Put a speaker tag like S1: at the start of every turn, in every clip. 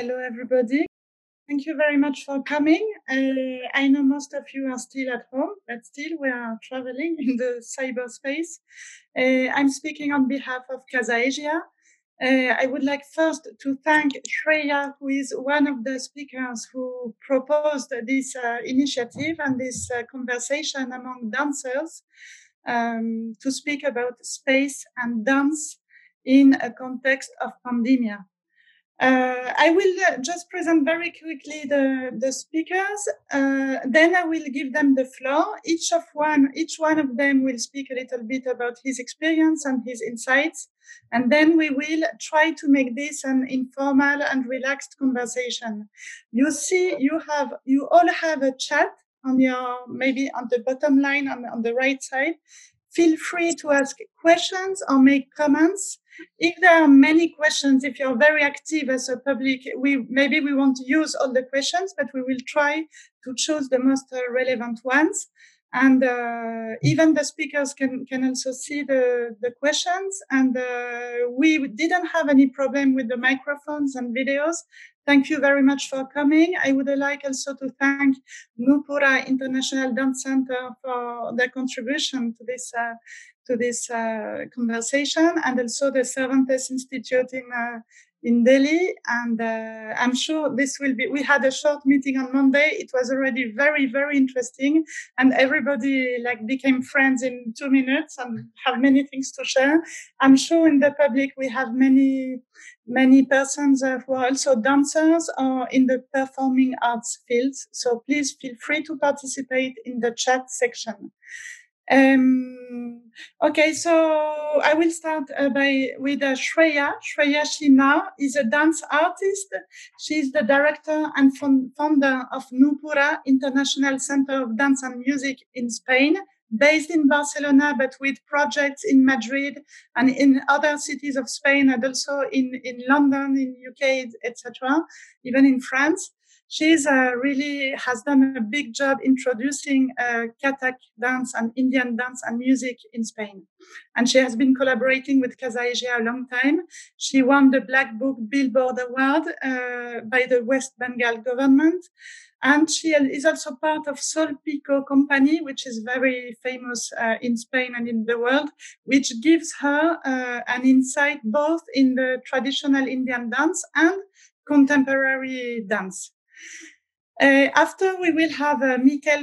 S1: Hello, everybody. Thank you very much for coming. Uh, I know most of you are still at home, but still we are traveling in the cyberspace. Uh, I'm speaking on behalf of Casa Asia. Uh, I would like first to thank Shreya, who is one of the speakers who proposed this uh, initiative and this uh, conversation among dancers um, to speak about space and dance in a context of pandemia. Uh, I will uh, just present very quickly the, the speakers. Uh, then I will give them the floor. Each of one, each one of them will speak a little bit about his experience and his insights. And then we will try to make this an informal and relaxed conversation. You see, you have, you all have a chat on your, maybe on the bottom line on, on the right side. Feel free to ask questions or make comments if there are many questions, if you're very active as a public, we maybe we won't use all the questions, but we will try to choose the most uh, relevant ones. And uh, even the speakers can can also see the the questions. And uh, we didn't have any problem with the microphones and videos. Thank you very much for coming. I would like also to thank Nupura International Dance Center for their contribution to this uh, to this uh, conversation, and also the Cervantes Institute in uh, in Delhi. And uh, I'm sure this will be. We had a short meeting on Monday. It was already very very interesting, and everybody like became friends in two minutes and have many things to share. I'm sure in the public we have many many persons uh, who are also dancers or in the performing arts fields. So please feel free to participate in the chat section. Um, okay, so I will start uh, by with uh, Shreya. Shreya Shina is a dance artist. She's the director and founder of Nupura International Center of Dance and Music in Spain, based in Barcelona, but with projects in Madrid and in other cities of Spain, and also in in London, in UK, etc., even in France she's uh, really has done a big job introducing uh, Kathak dance and Indian dance and music in Spain. And she has been collaborating with Casa a long time. She won the Black Book Billboard Award uh, by the West Bengal government. And she is also part of Sol Pico company, which is very famous uh, in Spain and in the world, which gives her uh, an insight both in the traditional Indian dance and contemporary dance. Uh, after we will have uh,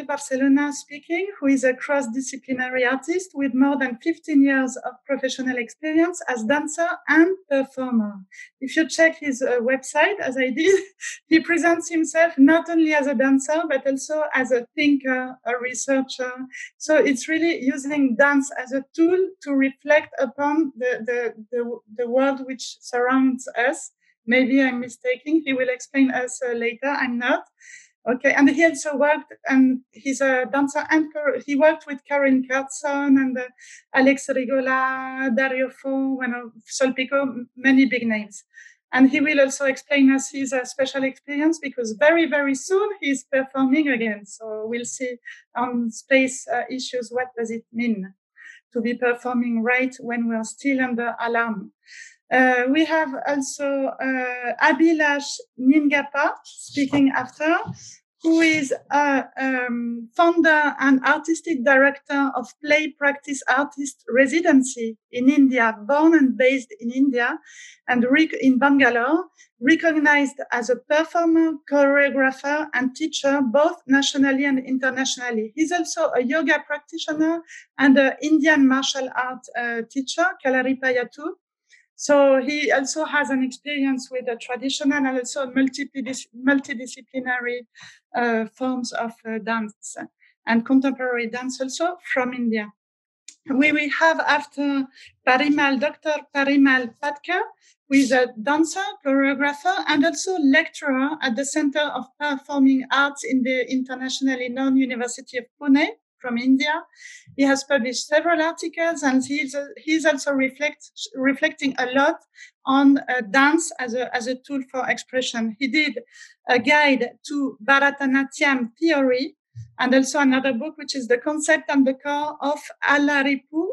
S1: Barcelona speaking, who is a cross-disciplinary artist with more than 15 years of professional experience as dancer and performer. If you check his uh, website, as I did, he presents himself not only as a dancer, but also as a thinker, a researcher. So it's really using dance as a tool to reflect upon the, the, the, the world which surrounds us Maybe I'm mistaken. He will explain us uh, later. I'm not. Okay, and he also worked, and he's a dancer and he worked with Karen Kurtzon and uh, Alex Rigola, Dario Fo, bueno, Sol Pico, many big names. And he will also explain us his uh, special experience because very, very soon he's performing again. So we'll see on space uh, issues what does it mean to be performing right when we're still under alarm. Uh, we have also uh, Abhilash Ningappa speaking after, who is a um, founder and artistic director of Play Practice Artist Residency in India, born and based in India and in Bangalore, recognized as a performer, choreographer, and teacher both nationally and internationally. He's also a yoga practitioner and an Indian martial art uh, teacher, Kalaripayattu so he also has an experience with the traditional and also multidis- multidisciplinary uh, forms of uh, dance and contemporary dance also from India. We will have after Parimal, Dr. Parimal Phadke, who is a dancer, choreographer, and also lecturer at the Center of Performing Arts in the internationally known University of Pune from India. He has published several articles and he's, he's also reflect, reflecting a lot on uh, dance as a, as a tool for expression. He did a guide to Bharatanatyam theory and also another book, which is the concept and the core of Alaripu,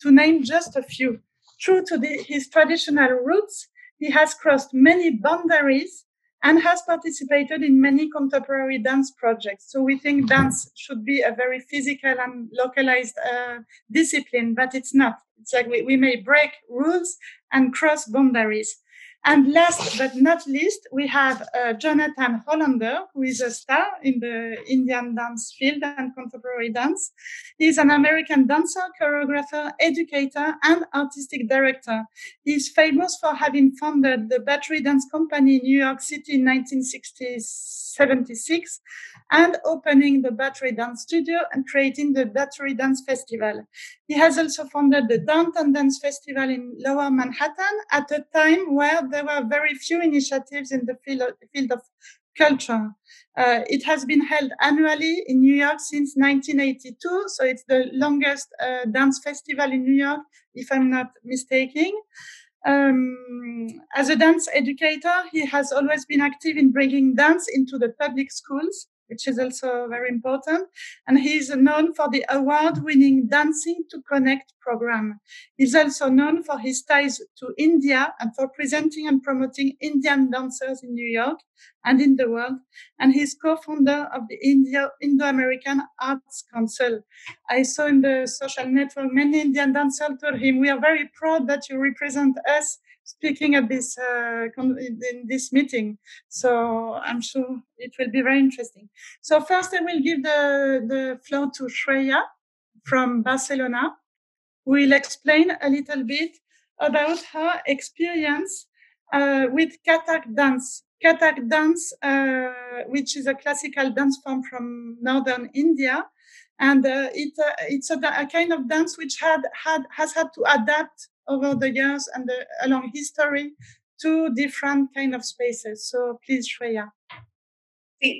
S1: to name just a few. True to the, his traditional roots, he has crossed many boundaries and has participated in many contemporary dance projects. So we think dance should be a very physical and localized uh, discipline, but it's not. It's like we, we may break rules and cross boundaries. And last but not least, we have uh, Jonathan Hollander, who is a star in the Indian dance field and contemporary dance. He's an American dancer, choreographer, educator, and artistic director. He's famous for having founded the Battery Dance Company in New York City in 1976 and opening the Battery Dance Studio and creating the Battery Dance Festival. He has also founded the Downtown Dance Festival in Lower Manhattan at a time where there were very few initiatives in the field of, field of culture. Uh, it has been held annually in New York since 1982, so it's the longest uh, dance festival in New York, if I'm not mistaken. Um, as a dance educator, he has always been active in bringing dance into the public schools which is also very important. And he is known for the award-winning Dancing to Connect program. He's also known for his ties to India and for presenting and promoting Indian dancers in New York and in the world. And he's co-founder of the India, Indo-American Arts Council. I saw in the social network many Indian dancers told him, we are very proud that you represent us speaking at this uh, in this meeting. So I'm sure it will be very interesting. So first, I will give the the floor to Shreya from Barcelona, who will explain a little bit about her experience uh, with Kathak dance. Kathak dance, uh, which is a classical dance form from northern India, and uh, it, uh, it's a, a, kind of dance which had, had has had to adapt over the years and the, along history two different kind of spaces. So please, Shreya.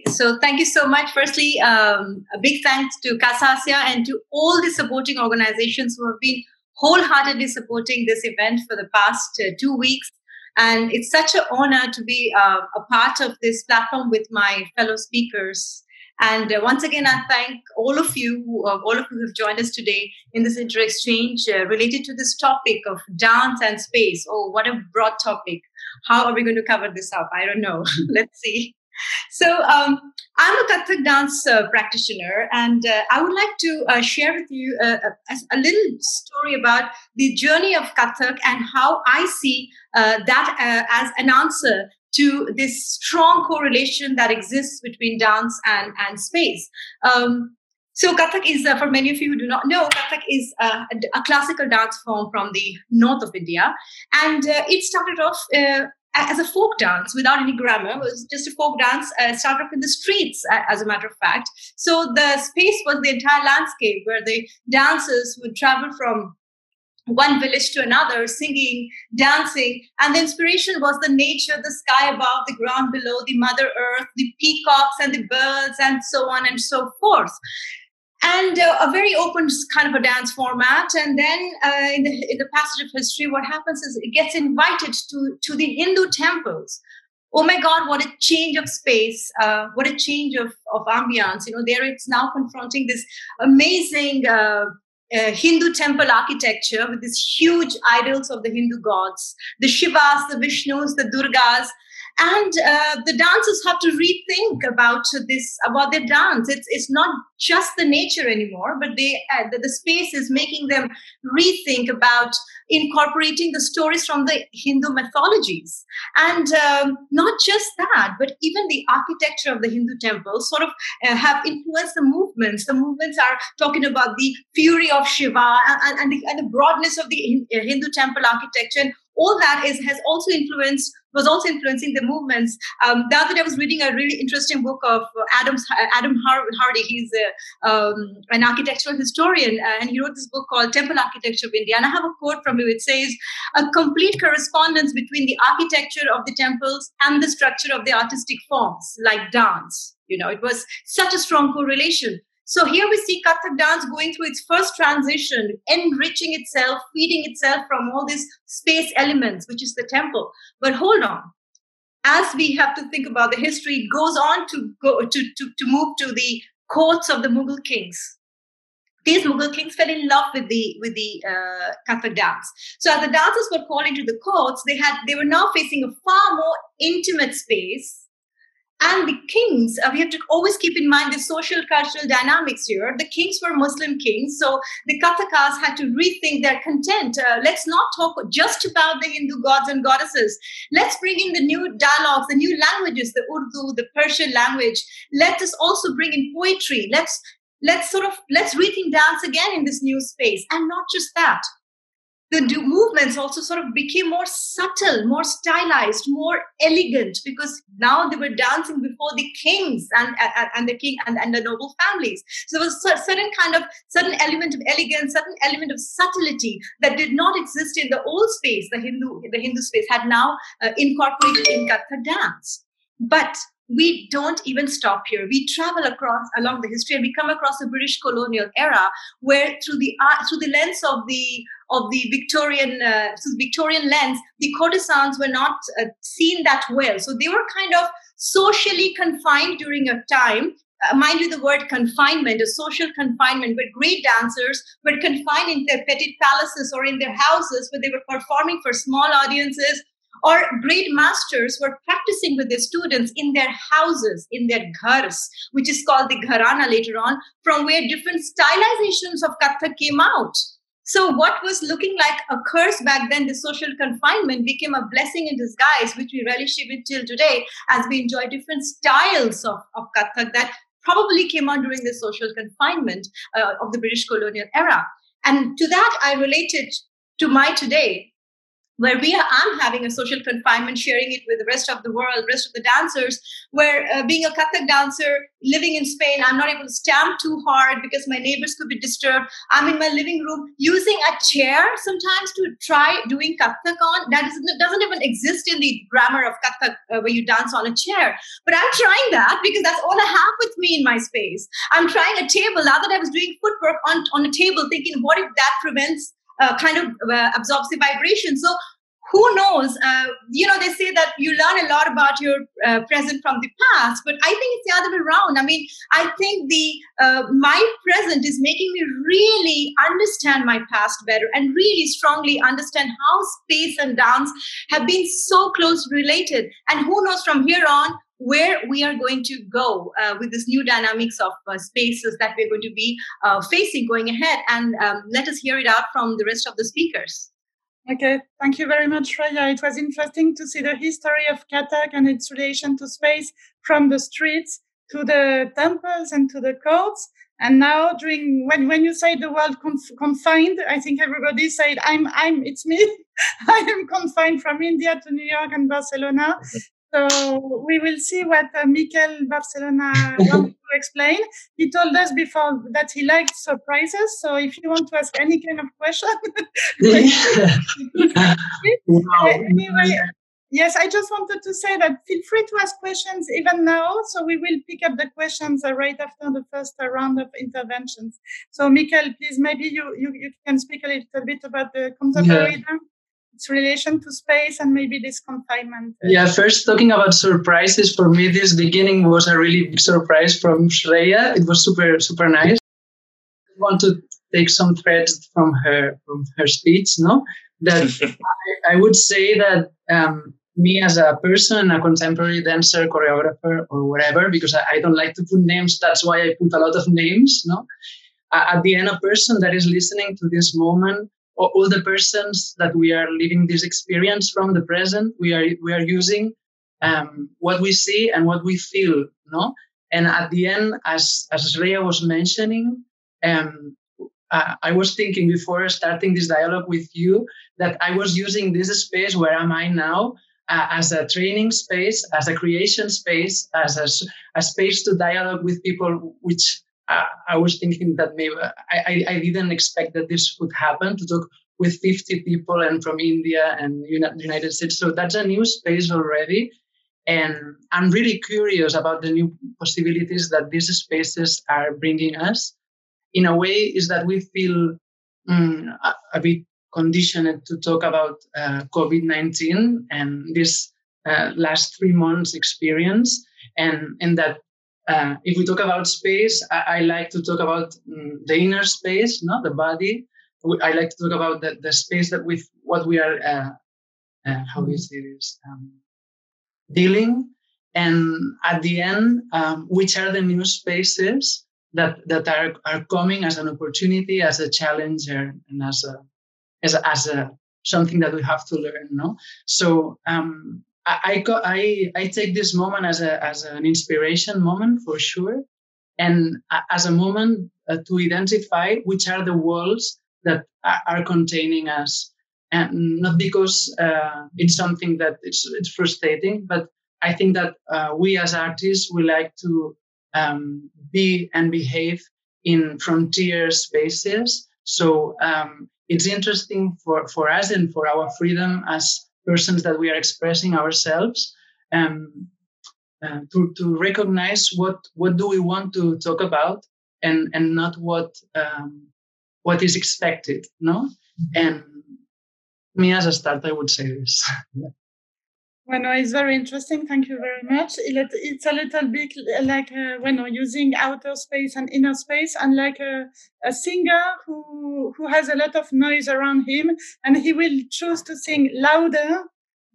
S2: So thank you so much. Firstly, um, a big thanks to Casa Asia and to all the supporting organizations who have been wholeheartedly supporting this event for the past uh, two weeks. And it's such an honor to be uh, a part of this platform with my fellow speakers and uh, once again, I thank all of you, uh, all of you who have joined us today in this inter-exchange uh, related to this topic of dance and space. Oh, what a broad topic! How are we going to cover this up? I don't know. Let's see. So, um, I'm a Kathak dance uh, practitioner, and uh, I would like to uh, share with you a, a, little story about the journey of Kathak and how I see that as an answer to this strong correlation that exists between dance and, and space. Um, so Kathak is, uh, for many of you who do not know, Kathak is uh, a, classical dance form from the north of India. And uh, it started off uh, as a folk dance without any grammar. It was just a folk dance, uh, started off in the streets, as a matter of fact. So the space was the entire landscape where the dancers would travel from one village to another, singing, dancing. And the inspiration was the nature, the sky above, the ground below, the Mother Earth, the peacocks and the birds, and so on and so forth. And uh, a very open kind of a dance format. And then uh, in, the, in the passage of history, what happens is it gets invited to, to the Hindu temples. Oh my God, what a change of space, uh, what a change of, of ambiance. You know, there it's now confronting this amazing uh, Hindu temple architecture with these huge idols of the Hindu gods, the Shivas, the Vishnus, the Durgas, and uh, the dancers have to rethink about this about their dance. It's it's not just the nature anymore but they uh, the, the, space is making them rethink about incorporating the stories from the hindu mythologies. And um, not just that but even the architecture of the hindu temples sort of uh, have influenced the movements. The movements are talking about the fury of shiva and, and, the, and the broadness of the uh, hindu temple architecture and all that is has also influenced was also influencing the movements. Um, the other day, I was reading a really interesting book of Adam's, Adam Hardy. He's a, um, an architectural historian, and he wrote this book called Temple Architecture of India. And I have a quote from him. It says, "A complete correspondence between the architecture of the temples and the structure of the artistic forms, like dance." You know, it was such a strong correlation. So here we see Kathak dance going through its first transition, enriching itself, feeding itself from all these space elements, which is the temple. But hold on. As we have to think about the history, it goes on to go to, to, to move to the courts of the Mughal kings. These Mughal kings fell in love with the with the uh, Kathak dance. So as the dancers were called into the courts, they had they were now facing a far more intimate space and the kings, uh, we have to always keep in mind the social cultural dynamics here. The kings were Muslim kings, so the Kathakas had to rethink their content. Uh, let's not talk just about the Hindu gods and goddesses. Let's bring in the new dialogues, the new languages, the Urdu, the Persian language. Let us also bring in poetry. Let's let's sort of let's rethink dance again in this new space, and not just that the movements also sort of became more subtle, more stylized, more elegant because now they were dancing before the kings and, and, and the king and, and the noble families. So there was a certain kind of certain element of elegance, certain element of subtlety that did not exist in the old space, the Hindu the Hindu space had now uh, incorporated in Kathak dance. But we don't even stop here. We travel across along the history, and we come across the British colonial era, where through the uh, through the lens of the of the Victorian uh, Victorian lens, the courtesans were not uh, seen that well. So they were kind of socially confined during a time. Uh, mind you, the word confinement, a social confinement, but great dancers were confined in their petty palaces or in their houses where they were performing for small audiences or great masters were practicing with their students in their houses, in their ghars, which is called the gharana later on, from where different stylizations of Kathak came out. So, what was looking like a curse back then, the social confinement, became a blessing in disguise, which we relish even till today as we enjoy different styles of, of Kathak that probably came out during the social confinement uh, of the British colonial era. And to that, I related to my today where we are, I'm having a social confinement, sharing it with the rest of the world, rest of the dancers, where uh, being a Kathak dancer, living in Spain, I'm not able to stamp too hard because my neighbors could be disturbed. I'm in my living room using a chair sometimes to try doing Kathak on. That is, doesn't even exist in the grammar of Kathak uh, where you dance on a chair. But I'm trying that because that's all I have with me in my space. I'm trying a table now that I was doing footwork on, on a table, thinking, what if that prevents uh, kind of uh, absorbs the vibration. So who knows? Uh, you know, they say that you learn a lot about your uh, present from the past, but I think it's the other way around. I mean, I think the uh, my present is making me really understand my past better and really strongly understand how space and dance have been so close related. And who knows from here on where we are going to go uh, with this new dynamics of uh, spaces that we're going to be uh, facing going ahead. And um, let us hear it out from the rest of the speakers.
S1: Okay, thank you very much, Shreya. It was interesting to see the history of Kathak and its relation to space from the streets to the temples and to the courts. And now, during when when you say the word conf- confined, I think everybody said, "I'm I'm it's me. I am confined from India to New York and Barcelona." So we will see what uh, Mikel Barcelona wants to explain. He told us before that he liked surprises. So if you want to ask any kind of question, wow. anyway, yes, I just wanted to say that feel free to ask questions even now. So we will pick up the questions uh, right after the first uh, round of interventions. So Mikel, please, maybe you, you, you can speak a little bit about the contemporary yeah its relation to space and maybe this confinement.
S3: Yeah, first talking about surprises, for me, this beginning was a really big surprise from Shreya. It was super, super nice. I want to take some threads from her from her speech, no? That I, I, would say that um, me as a person, a contemporary dancer, choreographer, or whatever, because I, I, don't like to put names. That's why I put a lot of names. No, at the end, a person that is listening to this moment all the persons that we are living this experience from the present we are we are using um, what we see and what we feel no? And at the end as as Shreya was mentioning um, I, I was thinking before starting this dialogue with you that I was using this space where am I now uh, as a training space as a creation space as a, a space to dialogue with people which I, was thinking that maybe I, I didn't expect that this would happen to talk with 50 people and from India and United States. So that's a new space already. And I'm really curious about the new possibilities that these spaces are bringing us. In a way, is that we feel um, a, a, bit conditioned to talk about uh, COVID 19 and this uh, last three months experience, and, and that uh, if we talk about space, I, I like to talk about um, the inner space, not the body. I like to talk about the, the space that with what we are, uh, uh, how do you say this, um, dealing. and at the end, um, which are the new spaces that that are are coming as an opportunity, as a challenge, and as a as a, as a something that we have to learn. No, so um, I, I I take this moment as a as an inspiration moment for sure, and as a moment uh, to identify which are the walls that are containing us, and not because uh, it's something that it's it's frustrating, but I think that uh, we as artists we like to um, be and behave in frontier spaces. So um, it's interesting for, for us and for our freedom as persons that we are expressing ourselves um, uh, to, to recognize what, what do we want to talk about and, and not what, um, what is expected, no? And me as a start, I would say this.
S1: Bueno, it's very interesting. Thank you very much. It's a little bit like uh, bueno, using outer space and inner space, and like a, a singer who who has a lot of noise around him, and he will choose to sing louder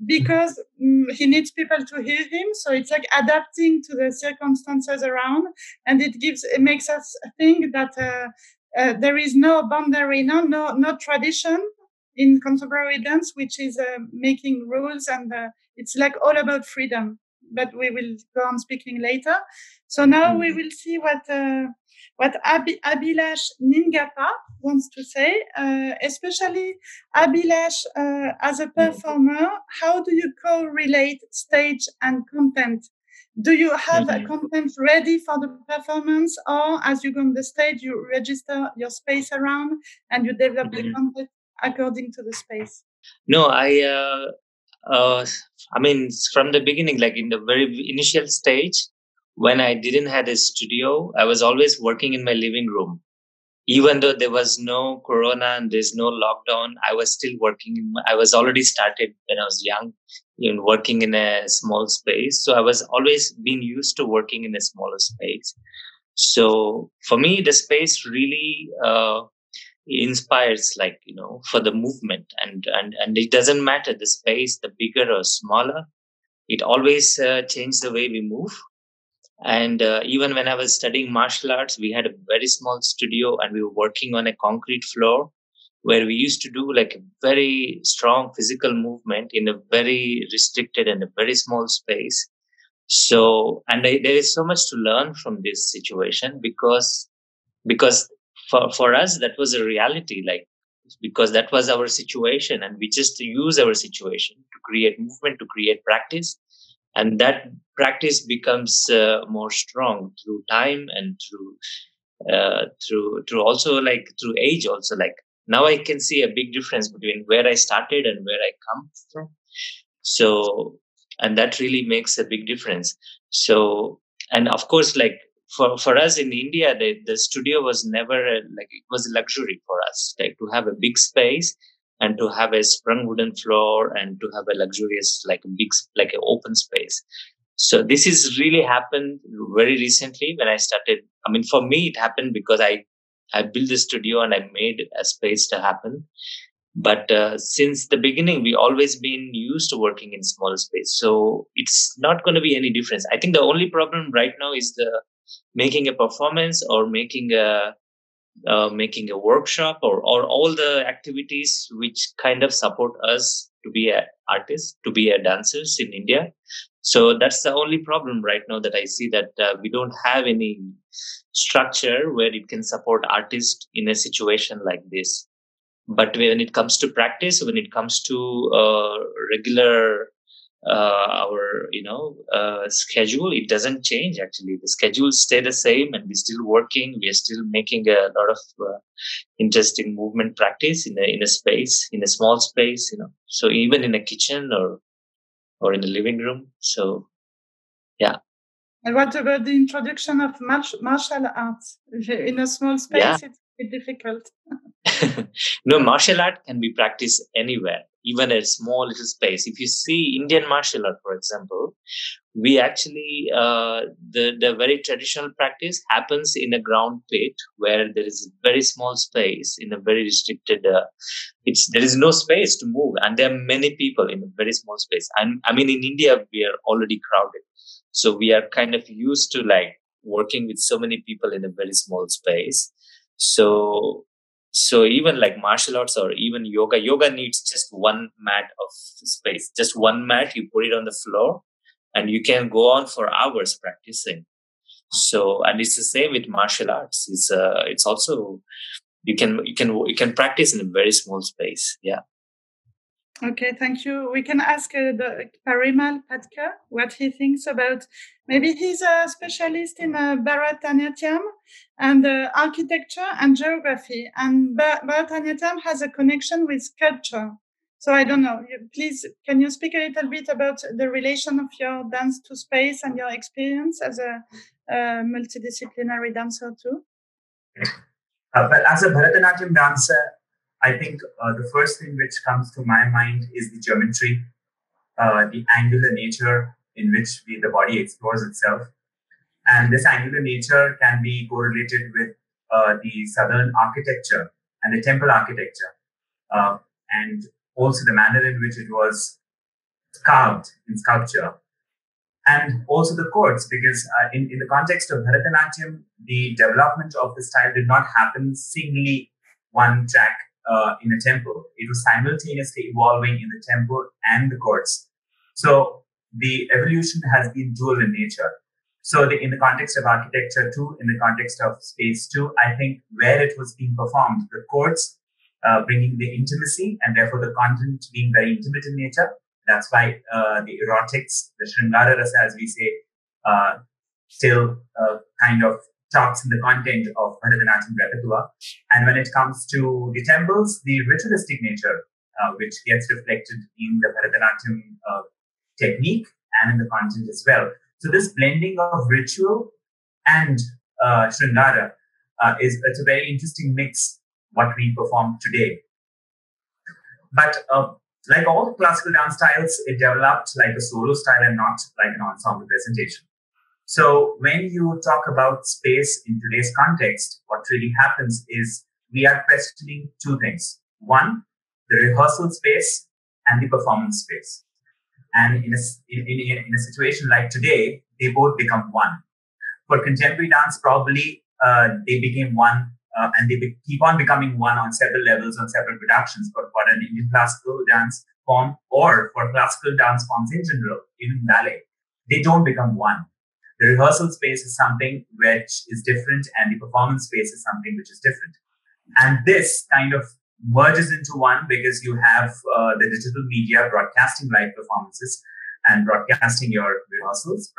S1: because um, he needs people to hear him. So it's like adapting to the circumstances around, and it gives it makes us think that uh, uh, there is no boundary, no no no tradition in contemporary dance, which is uh, making rules and uh, it's like all about freedom. But we will go on speaking later. So now mm-hmm. we will see what uh, what Ab- Abhilash Ningappa wants to say, uh, especially Abhilash uh, as a mm-hmm. performer. How do you correlate stage and content? Do you have mm-hmm. a content ready for the performance, or as you go on the stage, you register your space around and you develop mm-hmm. the content according to the space?
S4: No, I uh, uh, I mean, from the beginning, like in the very initial stage, when I didn't have a studio, I was always working in my living room. Even though there was no corona and there's no lockdown, I was still working. In, I was already started when I was young, even working in a small space. So I was always been used to working in a smaller space. So for me, the space really uh, inspires like you know for the movement. And and and it doesn't matter the space the bigger or smaller it always uh, changes the way we move. And uh, even when i was studying martial arts we had a very small studio and we were working on a concrete floor where we used to do like a very strong physical movement in a very restricted and a very small space. So and I, there is so much to learn from this situation because because for for us that was a reality like because that was our situation and we just use our situation to create movement to create practice and that practice becomes uh, more strong through time and through uh, through through also like through age also. Like now i can see a big difference between where i started and where i come from. So and that really makes a big difference. So and of course like for for us in India, the, the studio was never a, like it was a luxury for us, like to have a big space and to have a sprung wooden floor and to have a luxurious like big like an open space. So this is really happened very recently when I started. I mean, for me, it happened because I I built the studio and I made a space to happen. But uh, since the beginning, we always been used to working in small space, so it's not going to be any difference. I think the only problem right now is the making a performance or making a uh, making a workshop or, or all the activities which kind of support us to be a artist to be a dancers in india. So that's the only problem right now that i see that uh, we don't have any structure where it can support artists in a situation like this. But when it comes to practice when it comes to uh, regular our you know uh, schedule. It doesn't change actually. The schedule stay the same and we're still working. We're still making a lot of uh, interesting movement practice in a in a space in a small space you know. So even in a kitchen or or in the living room. So yeah.
S1: And what about the introduction of martial arts? In a small space yeah. it's difficult
S4: no, martial art can be practiced anywhere, even a small little space. If you see Indian martial art, for example, we actually uh, the the very traditional practice happens in a ground pit where there is a very small space in a very restricted. Uh, it's there is no space to move, and there are many people in a very small space. And I mean, in India, we are already crowded, so we are kind of used to like working with so many people in a very small space. So so even like martial arts or even yoga yoga needs just one mat of space just one mat you put it on the floor and you can go on for hours practicing. So and it's the same with martial arts it's uh it's also you can you can you can practice in a very small space yeah
S1: Okay, thank you. We can ask uh, the Parimal Phadke what he thinks about. Maybe he's a specialist in uh, Bharatanatyam and uh, architecture and geography, and Bharatanatyam has a connection with sculpture. So I don't know. Please, can you speak a little bit about the relation of your dance to space and your experience as a, a multidisciplinary dancer too?
S5: Uh, but as a Bharatanatyam dancer, I think uh, the first thing which comes to my mind is the geometry, uh, the angular nature in which the, the body explores itself. And this angular nature can be correlated with uh, the southern architecture and the temple architecture, uh, and also the manner in which it was carved in sculpture. And also the courts, because uh, in, in the context of Bharatanatyam, the development of the style did not happen singly one track uh, in a temple. It was simultaneously evolving in the temple and the courts. So the evolution has been dual in nature. So the, in the context of architecture too, in the context of space too, I think where it was being performed, the courts uh, bringing the intimacy and therefore the content being very intimate in nature. That's why uh, the erotics, the Shringara Rasa, as we say, uh, still uh, kind of talks in the content of Bharatanatyam repertoire. And when it comes to the temples, the ritualistic nature, uh, which gets reflected in the Bharatanatyam uh, technique and in the content as well. So this blending of ritual and uh, Shringara uh, is it's a very interesting mix what we perform today. But uh, like all classical dance styles, it developed like a solo style and not like an ensemble presentation. So when you talk about space in today's context, what really happens is we are questioning two things. One, the rehearsal space and the performance space. And in a, in, in, in a situation like today, they both become one. For contemporary dance, probably uh, they became one uh, and they be, keep on becoming one on several levels, on several productions. But for an Indian classical dance form or for classical dance forms in general, even ballet, they don't become one the rehearsal space is something which is different and the performance space is something which is different. And this kind of merges into one because you have uh, the digital media broadcasting live performances and broadcasting your rehearsals.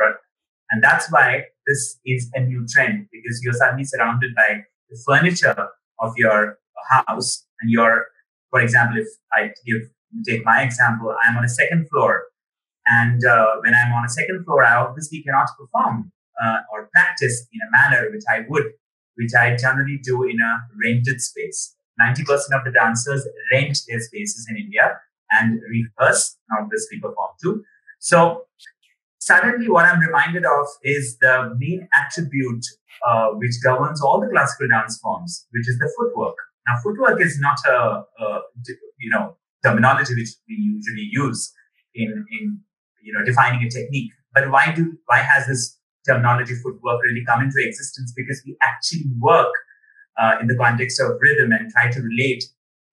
S5: And that's why this is a new trend because you're suddenly surrounded by the furniture of your house and you're, for example, if I give take my example, I'm on a second floor and uh, when I'm on a second floor, I obviously cannot perform uh, or practice in a manner which I would, which I generally do in a rented space. 90% of the dancers rent their spaces in India and rehearse, obviously perform too. So suddenly what I'm reminded of is the main attribute uh, which governs all the classical dance forms, which is the footwork. Now, footwork is not a, a you know terminology which we usually use in in you know, defining a technique. But why do why has this terminology footwork really come into existence? Because we actually work uh, in the context of rhythm and try to relate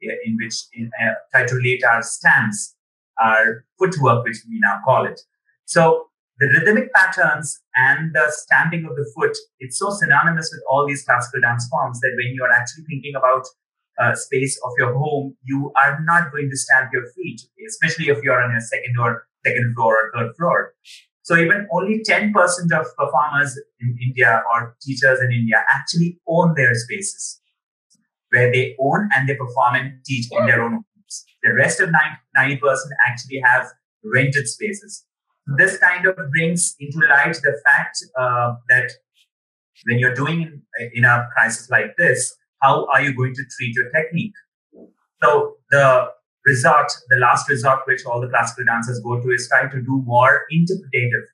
S5: in which in, uh, try to relate our stance, our footwork, which we now call it. So the rhythmic patterns and the stamping of the foot, it's so synonymous with all these classical dance forms that when you're actually thinking about uh, space of your home, you are not going to stamp your feet, especially if you're on a second or second floor or third floor. So even only 10% of performers in India or teachers in India actually own their spaces where they own and they perform and teach in their own homes. The rest of 90% actually have rented spaces. This kind of brings into light the fact uh, that when you're doing in, in a crisis like this, how are you going to treat your technique? So the resort, the last resort which all the classical dancers go to is try to do more interpretative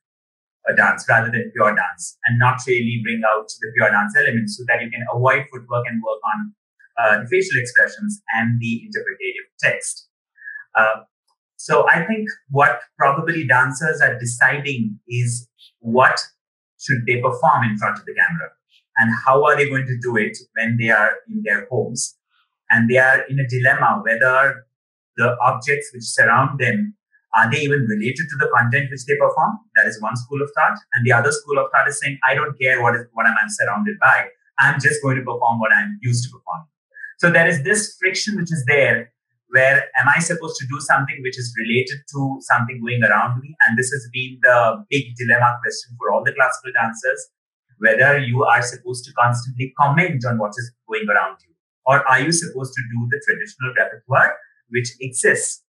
S5: uh, dance rather than pure dance and not really bring out the pure dance elements so that you can avoid footwork and work on uh, the facial expressions and the interpretative text. Uh, so I think what probably dancers are deciding is what should they perform in front of the camera and how are they going to do it when they are in their homes and they are in a dilemma whether the objects which surround them are they even related to the content which they perform? That is one school of thought. And the other school of thought is saying i don't care what is what i'm surrounded by. I'm just going to perform what i'm used to perform so there is this friction which is there where am I supposed to do something which is related to something going around me? And this has been the big dilemma question for all the classical dancers, whether you are supposed to constantly comment on what is going around you, or are you supposed to do the traditional repertoire which exists?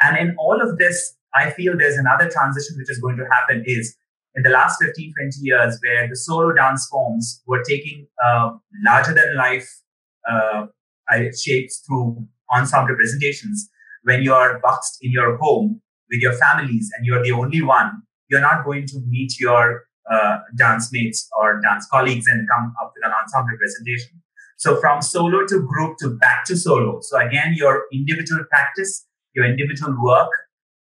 S5: And in all of this, I feel there's another transition which is going to happen is in the last 15, 20 years, where the solo dance forms were taking uh, larger than life uh, shapes through ensemble presentations, when you are boxed in your home with your families and you're the only one, you're not going to meet your uh, dance mates or dance colleagues and come up with an ensemble presentation. So from solo to group to back to solo. So again, your individual practice, your individual work,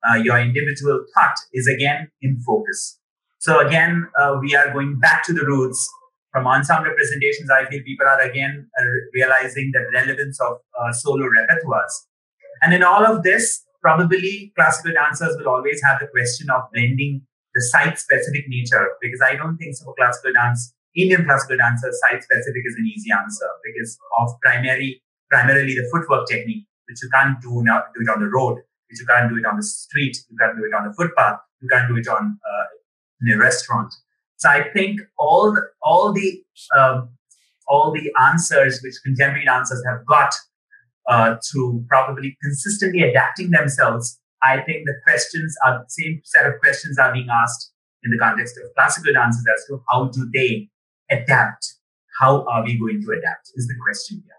S5: uh, your individual thought is again in focus. So again, uh, we are going back to the roots from ensemble presentations, I feel people are again uh, realizing the relevance of uh, solo repertoires. And in all of this, probably classical dancers will always have the question of blending the site specific nature because I don't think so classical dance, Indian classical dancers, site specific is an easy answer because of primary, primarily the footwork technique, which you can't do, now, do it on the road, which you can't do it on the street, you can't do it on the footpath, you can't do it on uh, in a restaurant. So I think all the, all the um, all the answers which contemporary dancers have got uh, to probably consistently adapting themselves. I think the questions are the same set of questions are being asked in the context of classical dances as to how do they adapt? How are we going to adapt? Is the question here.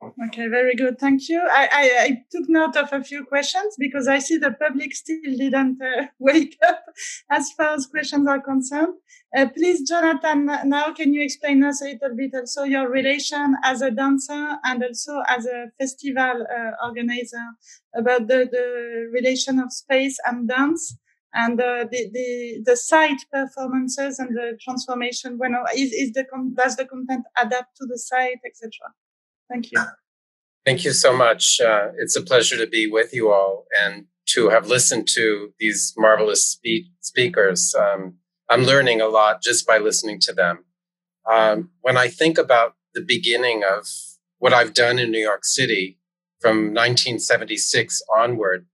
S1: Okay, very good. Thank you. I, I, I, took note of a few questions because I see the public still didn't uh, wake up as far as questions are concerned. Uh, please, Jonathan, now can you explain us a little bit also your relation as a dancer and also as a festival uh, organizer about the, the relation of space and dance and uh, the, the, the site performances and the transformation when is, is the does the content adapt to the site etc Thank you.
S6: Thank you so much. Uh, it's a pleasure to be with you all and to have listened to these marvelous spe- speakers. Um, I'm learning a lot just by listening to them. Um, when I think about the beginning of what I've done in New York City from 1976 onward,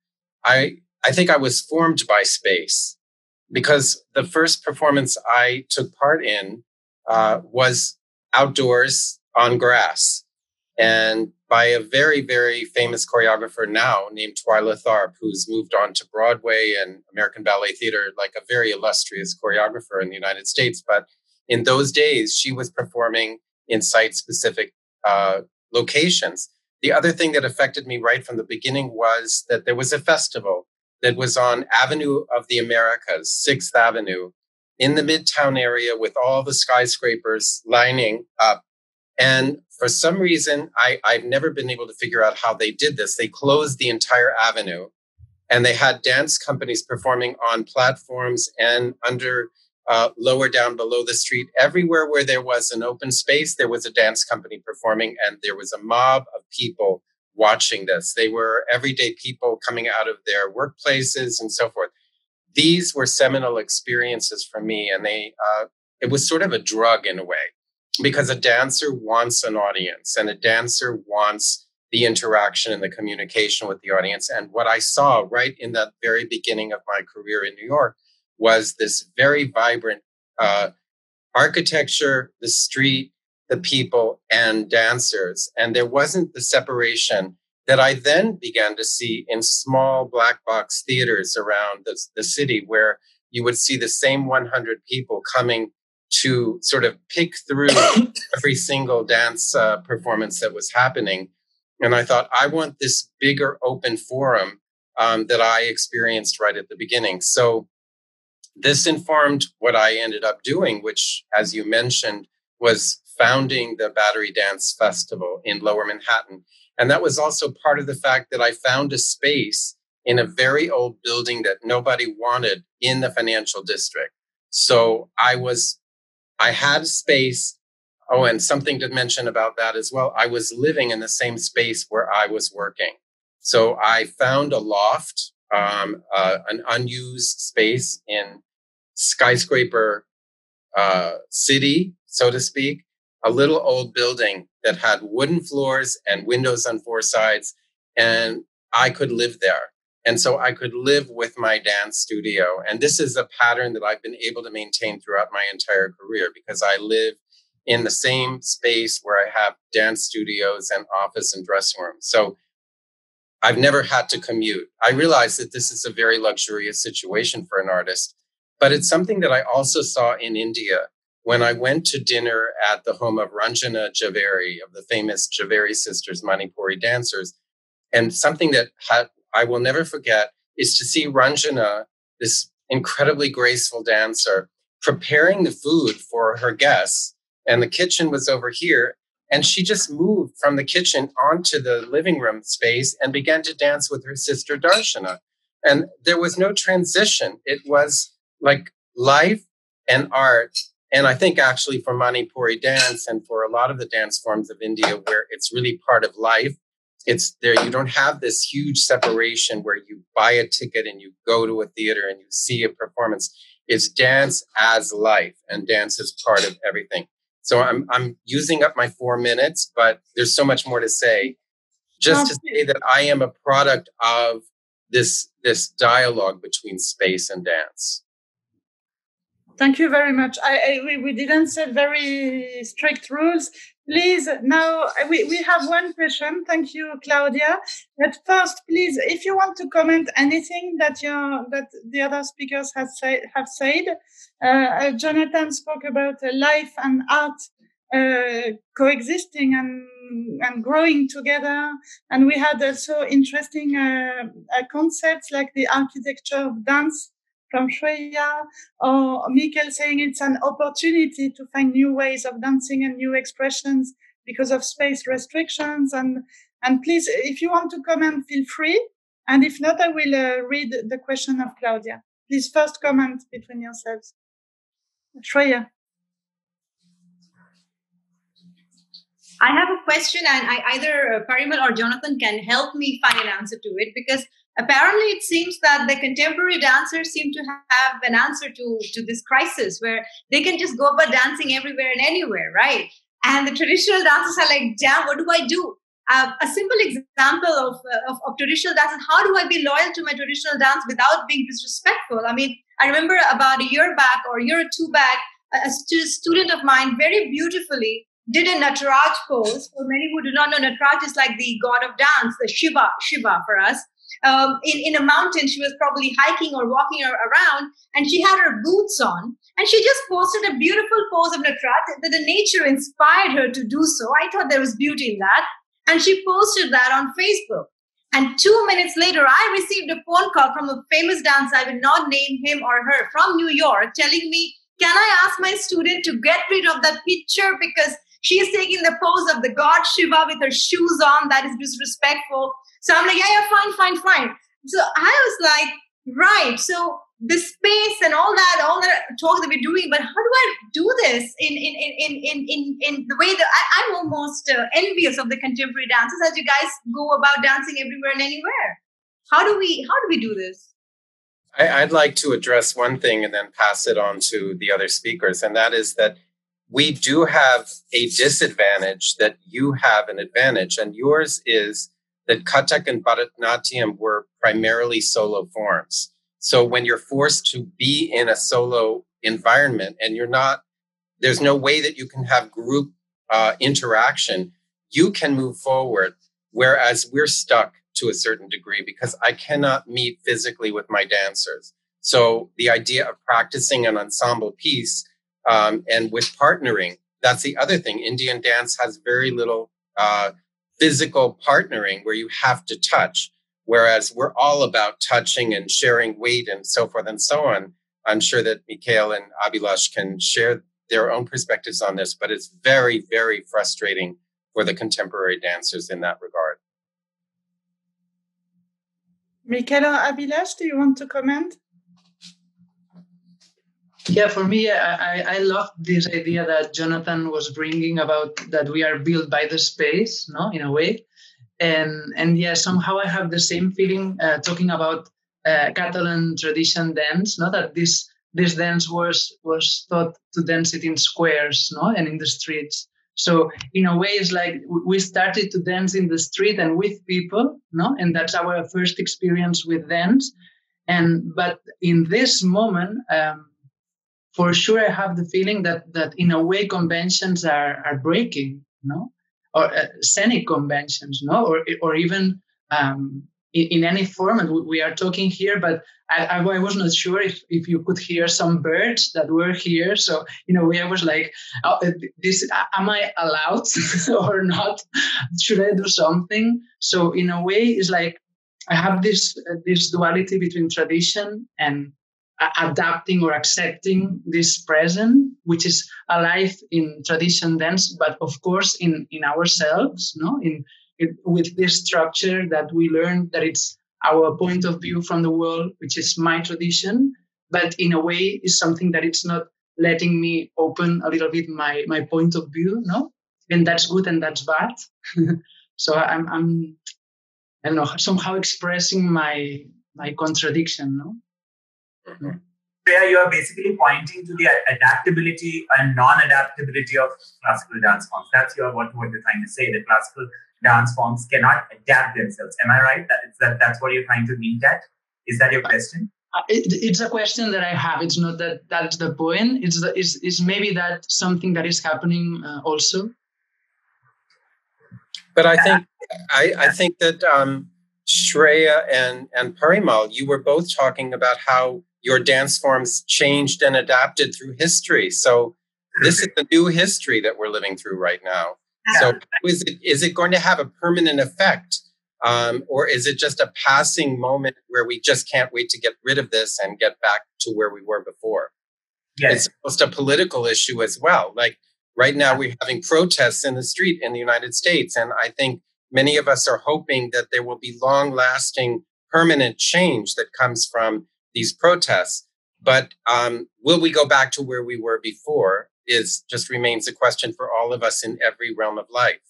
S6: I, I think I was formed by space because the first performance I took part in uh, was outdoors on grass and by a very, very famous choreographer now named Twyla Tharp, who's moved on to Broadway and American Ballet Theater, like a very illustrious choreographer in the United States. But in those days, she was performing in site specific uh, locations. The other thing that affected me right from the beginning was that there was a festival that was on Avenue of the Americas, Sixth Avenue, in the Midtown area with all the skyscrapers lining up. And for some reason, I, I've never been able to figure out how they did this. They closed the entire avenue and they had dance companies performing on platforms and under uh, lower down below the street. Everywhere where there was an open space, there was a dance company performing, and there was a mob of people watching this. They were everyday people coming out of their workplaces and so forth. These were seminal experiences for me, and they uh, it was sort of a drug in a way because a dancer wants an audience and a dancer wants the interaction and the communication with the audience. And what I saw right in that very beginning of my career in New York was this very vibrant uh, architecture, the street, the people, and dancers. And there wasn't the separation that I then began to see in small black box theaters around the, the city where you would see the same 100 people coming to sort of pick through every single dance uh, performance that was happening. And I thought, I want this bigger open forum um, that I experienced right at the beginning. So this informed what I ended up doing, which, as you mentioned, was founding the Battery Dance Festival in Lower Manhattan. And that was also part of the fact that I found a space in a very old building that nobody wanted in the financial district. So I was, I had space. Oh, and something to mention about that as well. I was living in the same space where I was working. So I found a loft, um, uh, an unused space in skyscraper uh, city, so to speak, a little old building that had wooden floors and windows on four sides. And I could live there. And so I could live with my dance studio. And this is a pattern that I've been able to maintain throughout my entire career because I live in the same space where I have dance studios and office and dressing rooms. So I've never had to commute. I realize that this is a very luxurious situation for an artist, but it's something that I also saw in India when I went to dinner at the home of Ranjana Jhaveri, of the famous Jhaveri sisters, Manipuri dancers. And something that had, I will never forget is to see Ranjana, this incredibly graceful dancer, preparing the food for her guests. And the kitchen was over here. And she just moved from the kitchen onto the living room space and began to dance with her sister Darshana. And there was no transition. It was like life and art and I think actually for Manipuri dance and for a lot of the dance forms of India, where it's really part of life, it's there. You don't have this huge separation where you buy a ticket and you go to a theater and you see a performance. It's dance as life, and dance is part of everything. So I'm I'm using up my four minutes, but there's so much more to say. Just to say that I am a product of this this dialogue between space and dance.
S1: Thank you very much. I, I we, we, didn't set very strict rules. Please, now we, we have one question. Thank you, Claudia. But first, please, if you want to comment anything that that the other speakers have said, have said, uh, uh, Jonathan spoke about uh, life and art uh, coexisting and and growing together. And we had also interesting uh, uh, concepts like the architecture of dance from Shreya or Mikkel saying it's an opportunity to find new ways of dancing and new expressions because of space restrictions. And, and please, if you want to comment, feel free. And if not, I will uh, read the question of Claudia. Please first comment between yourselves. Shreya.
S2: I have a question, and I, either uh, Parimal or Jonathan can help me find an answer to it because apparently it seems that the contemporary dancers seem to have an answer to, to this crisis where they can just go about dancing everywhere and anywhere, right? And the traditional dancers are like, damn, what do I do? Uh, a simple example of, uh, of, of, traditional dancing, how do I be loyal to my traditional dance without being disrespectful? I mean, I remember about a year back or a year or two back, a student of mine very beautifully did a Nataraj pose. For many who do not know, Nataraj is like the god of dance, the Shiva, Shiva for us um, in, in a mountain. She was probably hiking or walking around and she had her boots on and she just posted a beautiful pose of Nataraj that the nature inspired her to do so. I thought there was beauty in that. And she posted that on Facebook. And two minutes later, I received a phone call from a famous dancer, I will not name him or her, from New York, telling me, Can I ask my student to get rid of that picture because she is taking the pose of the god Shiva with her shoes on? That is disrespectful. So I'm like, yeah, yeah, fine, fine, fine. So I was like, right. So the space and all that, all that talk that we're doing, but how do I do this in in in in in, in the way that I, am almost uh, envious of the contemporary dancers as you guys go about dancing everywhere and anywhere. How do we how do we do this?
S6: I, I'd like to address one thing and then pass it on to the other speakers, and that is that we do have a disadvantage that you have an advantage, and yours is that Kathak and Bharatanatyam were primarily solo forms. So when you're forced to be in a solo environment and you're not, there's no way that you can have group uh, interaction, you can move forward. Whereas we're stuck to a certain degree because I cannot meet physically with my dancers. So the idea of practicing an ensemble piece um, and with partnering. That's the other thing. Indian dance has very little uh, physical partnering where you have to touch, whereas we're all about touching and sharing weight and so forth and so on. I'm sure that Mikhail and Abhilash can share their own perspectives on this, but it's very, very frustrating for the contemporary dancers in that regard.
S1: Mikhail Abhilash, do you want to comment?
S3: Yeah, for me, I, I love this idea that Jonathan was bringing about that we are built by the space, no, in a way, and and yeah, somehow I have the same feeling uh, talking about uh, Catalan tradition dance, no, that this this dance was was taught to dance it in squares, no, and in the streets. So in a way, it's like we started to dance in the street and with people, no, and that's our first experience with dance. And but in this moment. Um, for sure I have the feeling that that in a way conventions are are breaking, no, or uh, scenic conventions, no, or or even um, in, in, any format we are talking here. But I, I, was not sure if if you could hear some birds that were here. So in a way, I was like, oh, uh, this am I allowed or not? Should I do something? So in a way, it's like I have this uh, this duality between tradition and adapting or accepting this present, which is alive in tradition dance, but of course in in ourselves, no, in, with this structure that we learn that it's our point of view from the world, which is my tradition, but in a way is something that it's not letting me open a little bit my my point of view, no, and that's good and that's bad. so I'm I'm I don't know somehow expressing my my contradiction, no.
S5: Mm-hmm. Where you are basically pointing to the adaptability and non-adaptability of classical dance forms. That's your what, what you're trying to say. That classical dance forms cannot adapt themselves. Am I right? That, that that's what you're trying to mean. That is that your question?
S3: Uh, it, it's a question that I have. It's not that that's the point. It's the, it's, it's maybe that something that is happening uh, also.
S6: But I think I, I think that um, Shreya and and Parimal, you were both talking about how your dance forms changed and adapted through history. So this is the new history that we're living through right now. So is it is it going to have a permanent effect? Um, or is it just a passing moment where we just can't wait to get rid of this and get back to where we were before?
S5: Yes.
S6: It's almost a political issue as well. Like right now, we're having protests in the street in the United States. And I think many of us are hoping that there will be long lasting, permanent change that comes from these protests. But um, will we go back to where we were before? Is just remains a question for all of us in every realm of life.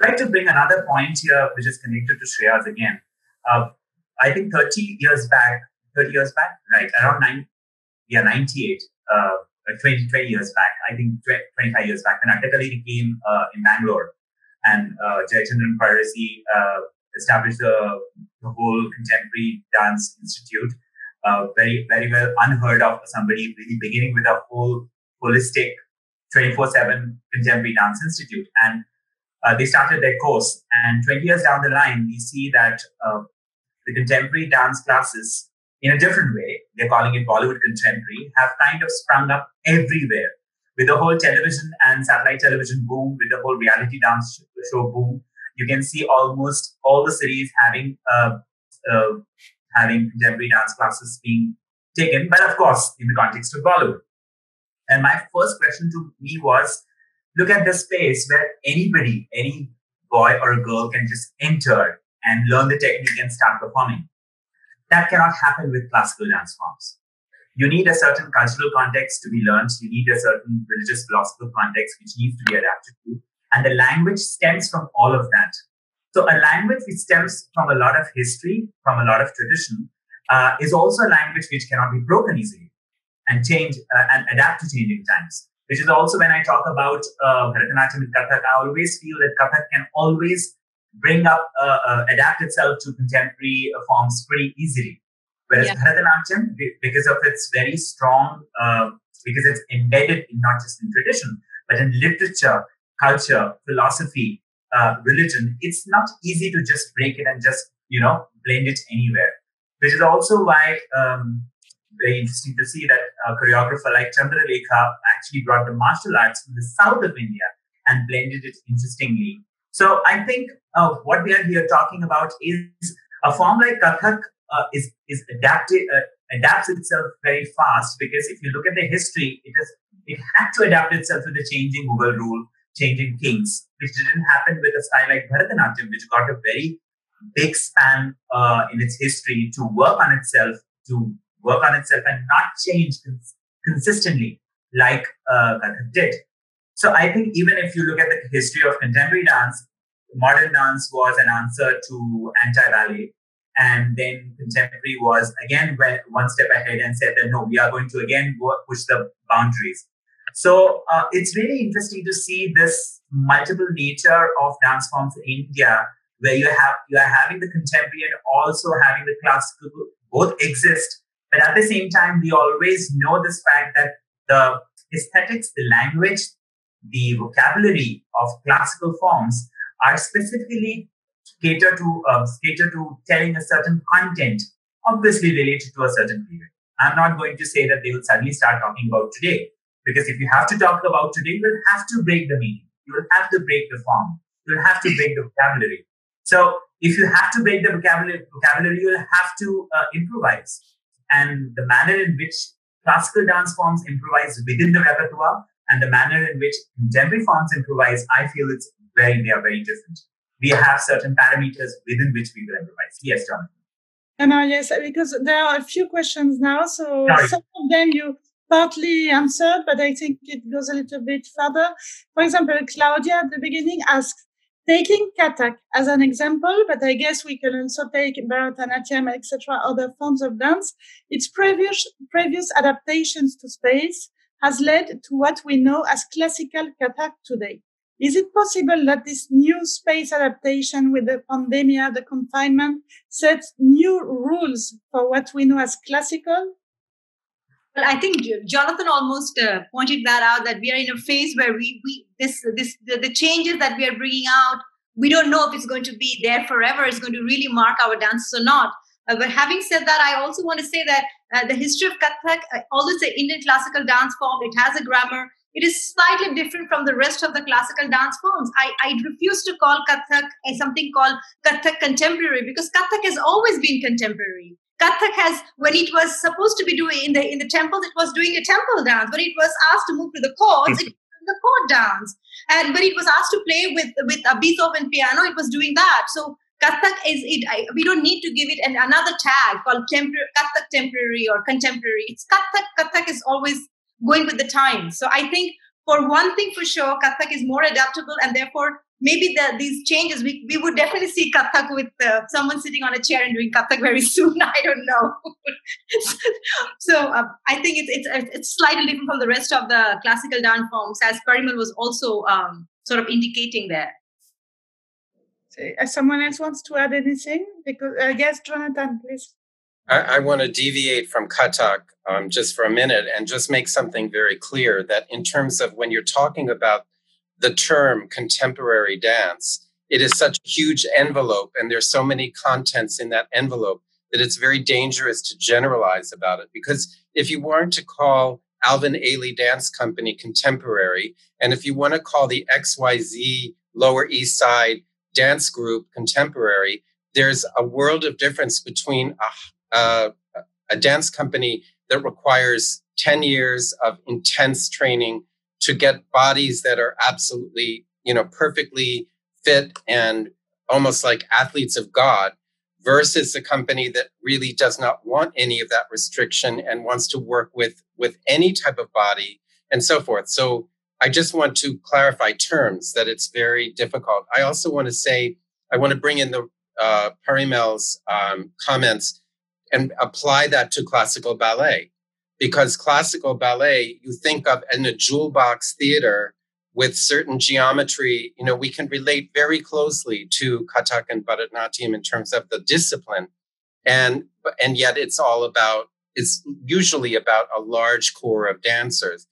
S5: I'd like to bring another point here, which is connected to Shreya's again. Uh, I think 30 years back, 30 years back, right, around nine, yeah, 98, uh, 20, 20 years back, I think 25 years back, when Attakkalari came uh, in Bangalore and uh, Jayachandran Palazhy uh, established the, the whole contemporary dance institute. Uh, very, very well unheard of for somebody really beginning with a whole holistic 24-7 contemporary dance institute. And uh, they started their course. And 20 years down the line, we see that uh, the contemporary dance classes, in a different way, they're calling it Bollywood contemporary, have kind of sprung up everywhere. With the whole television and satellite television boom, with the whole reality dance show boom, you can see almost all the cities having uh, uh, having contemporary dance classes being taken, but of course in the context of Bollywood. And my first question to me was, look at the space where anybody, any boy or a girl can just enter and learn the technique and start performing. That cannot happen with classical dance forms. You need a certain cultural context to be learned. You need a certain religious philosophical context which needs to be adapted to. And the language stems from all of that. So a language which stems from a lot of history, from a lot of tradition, uh, is also a language which cannot be broken easily and change uh, and adapt to changing times. Which is also when I talk about uh, Bharatanatyam and Kathak, I always feel that Kathak can always bring up, uh, uh, adapt itself to contemporary uh, forms pretty easily. Whereas yeah. Bharatanatyam, because of its very strong, uh, because it's embedded in not just in tradition, but in literature culture, philosophy, uh, religion, it's not easy to just break it and just, you know, blend it anywhere. Which is also why um, very interesting to see that a choreographer like Chandralekha actually brought the martial arts from the south of India and blended it interestingly. So I think uh, what we are here talking about is a form like Kathak uh, is is adapted uh, adapts itself very fast because if you look at the history, it is it had to adapt itself to the changing Mughal rule, changing kings, which didn't happen with a style like Bharatanatyam, which got a very big span uh, in its history to work on itself, to work on itself and not change cons- consistently like uh, did. So I think even if you look at the history of contemporary dance, modern dance was an answer to anti-ballet. And then contemporary was again went one step ahead and said that no, we are going to again push the boundaries. So uh, it's really interesting to see this multiple nature of dance forms in India, where you have you are having the contemporary and also having the classical both exist, but at the same time we always know this fact that the aesthetics, the language, the vocabulary of classical forms are specifically cater to uh, cater to telling a certain content, obviously related to a certain period. I'm not going to say that they will suddenly start talking about today, because if you have to talk about today, you will have to break the meaning. You will have to break the form. You will have to break the vocabulary. So if you have to break the vocabulary, vocabulary you will have to uh, improvise. And the manner in which classical dance forms improvise within the repertoire and the manner in which contemporary forms improvise, I feel it's very, they are very different. We have certain parameters within which we will improvise. Yes, John.
S1: And uh, yes, because there are a few questions now. So Sorry. some of them you partly answered, but I think it goes a little bit further. For example, Claudia at the beginning asked, taking Kathak as an example, but I guess we can also take Bharatanatyam, etc., other forms of dance. Its previous, previous adaptations to space has led to what we know as classical Kathak today. Is it possible that this new space adaptation with the pandemic, the confinement, sets new rules for what we know as classical?
S2: Well, I think Jonathan almost uh, pointed that out that we are in a phase where we, we this this the, the changes that we are bringing out, we don't know if it's going to be there forever. It's going to really mark our dances or not. Uh, but having said that, I also want to say that uh, the history of Kathak, uh, although it's an Indian classical dance form, it has a grammar. It is slightly different from the rest of the classical dance forms. I, I refuse to call Kathak something called Kathak contemporary because Kathak has always been contemporary. Kathak has, when it was supposed to be doing in the in the temples, it was doing a temple dance. When it was asked to move to the courts, it mm-hmm. was the court dance. And when it was asked to play with with a Beethoven piano, it was doing that. So Kathak is it. I, we don't need to give it an, another tag called tempor- Kathak temporary or contemporary. It's Kathak. Kathak is always going with the times. So I think for one thing for sure, Kathak is more adaptable, and therefore maybe the, these changes we, we would definitely see Kathak with uh, someone sitting on a chair and doing Kathak very soon. I don't know. so uh, I think it's, it's it's slightly different from the rest of the classical dance forms, as Parimal was also um, sort of indicating there.
S1: Uh, someone else wants to add anything? Because uh, yes, Jonathan, please.
S6: I, I want to deviate from Kathak um, just for a minute and just make something very clear that in terms of when you're talking about the term contemporary dance, it is such a huge envelope and there's so many contents in that envelope that it's very dangerous to generalize about it. Because if you weren't to call Alvin Ailey Dance Company contemporary, and if you want to call the XYZ Lower East Side dance group contemporary, there's a world of difference between a, a, a dance company that requires 10 years of intense training to get bodies that are absolutely, you know, perfectly fit and almost like athletes of God versus a company that really does not want any of that restriction and wants to work with with any type of body and so forth. So I just want to clarify terms that it's very difficult. I also want to say, I want to bring in the uh, Parimal's um, comments and apply that to classical ballet. Because classical ballet, you think of in a jewel box theater with certain geometry, you know, we can relate very closely to Kathak and Bharatanatyam in terms of the discipline. And, and yet it's all about, it's usually about a large core of dancers.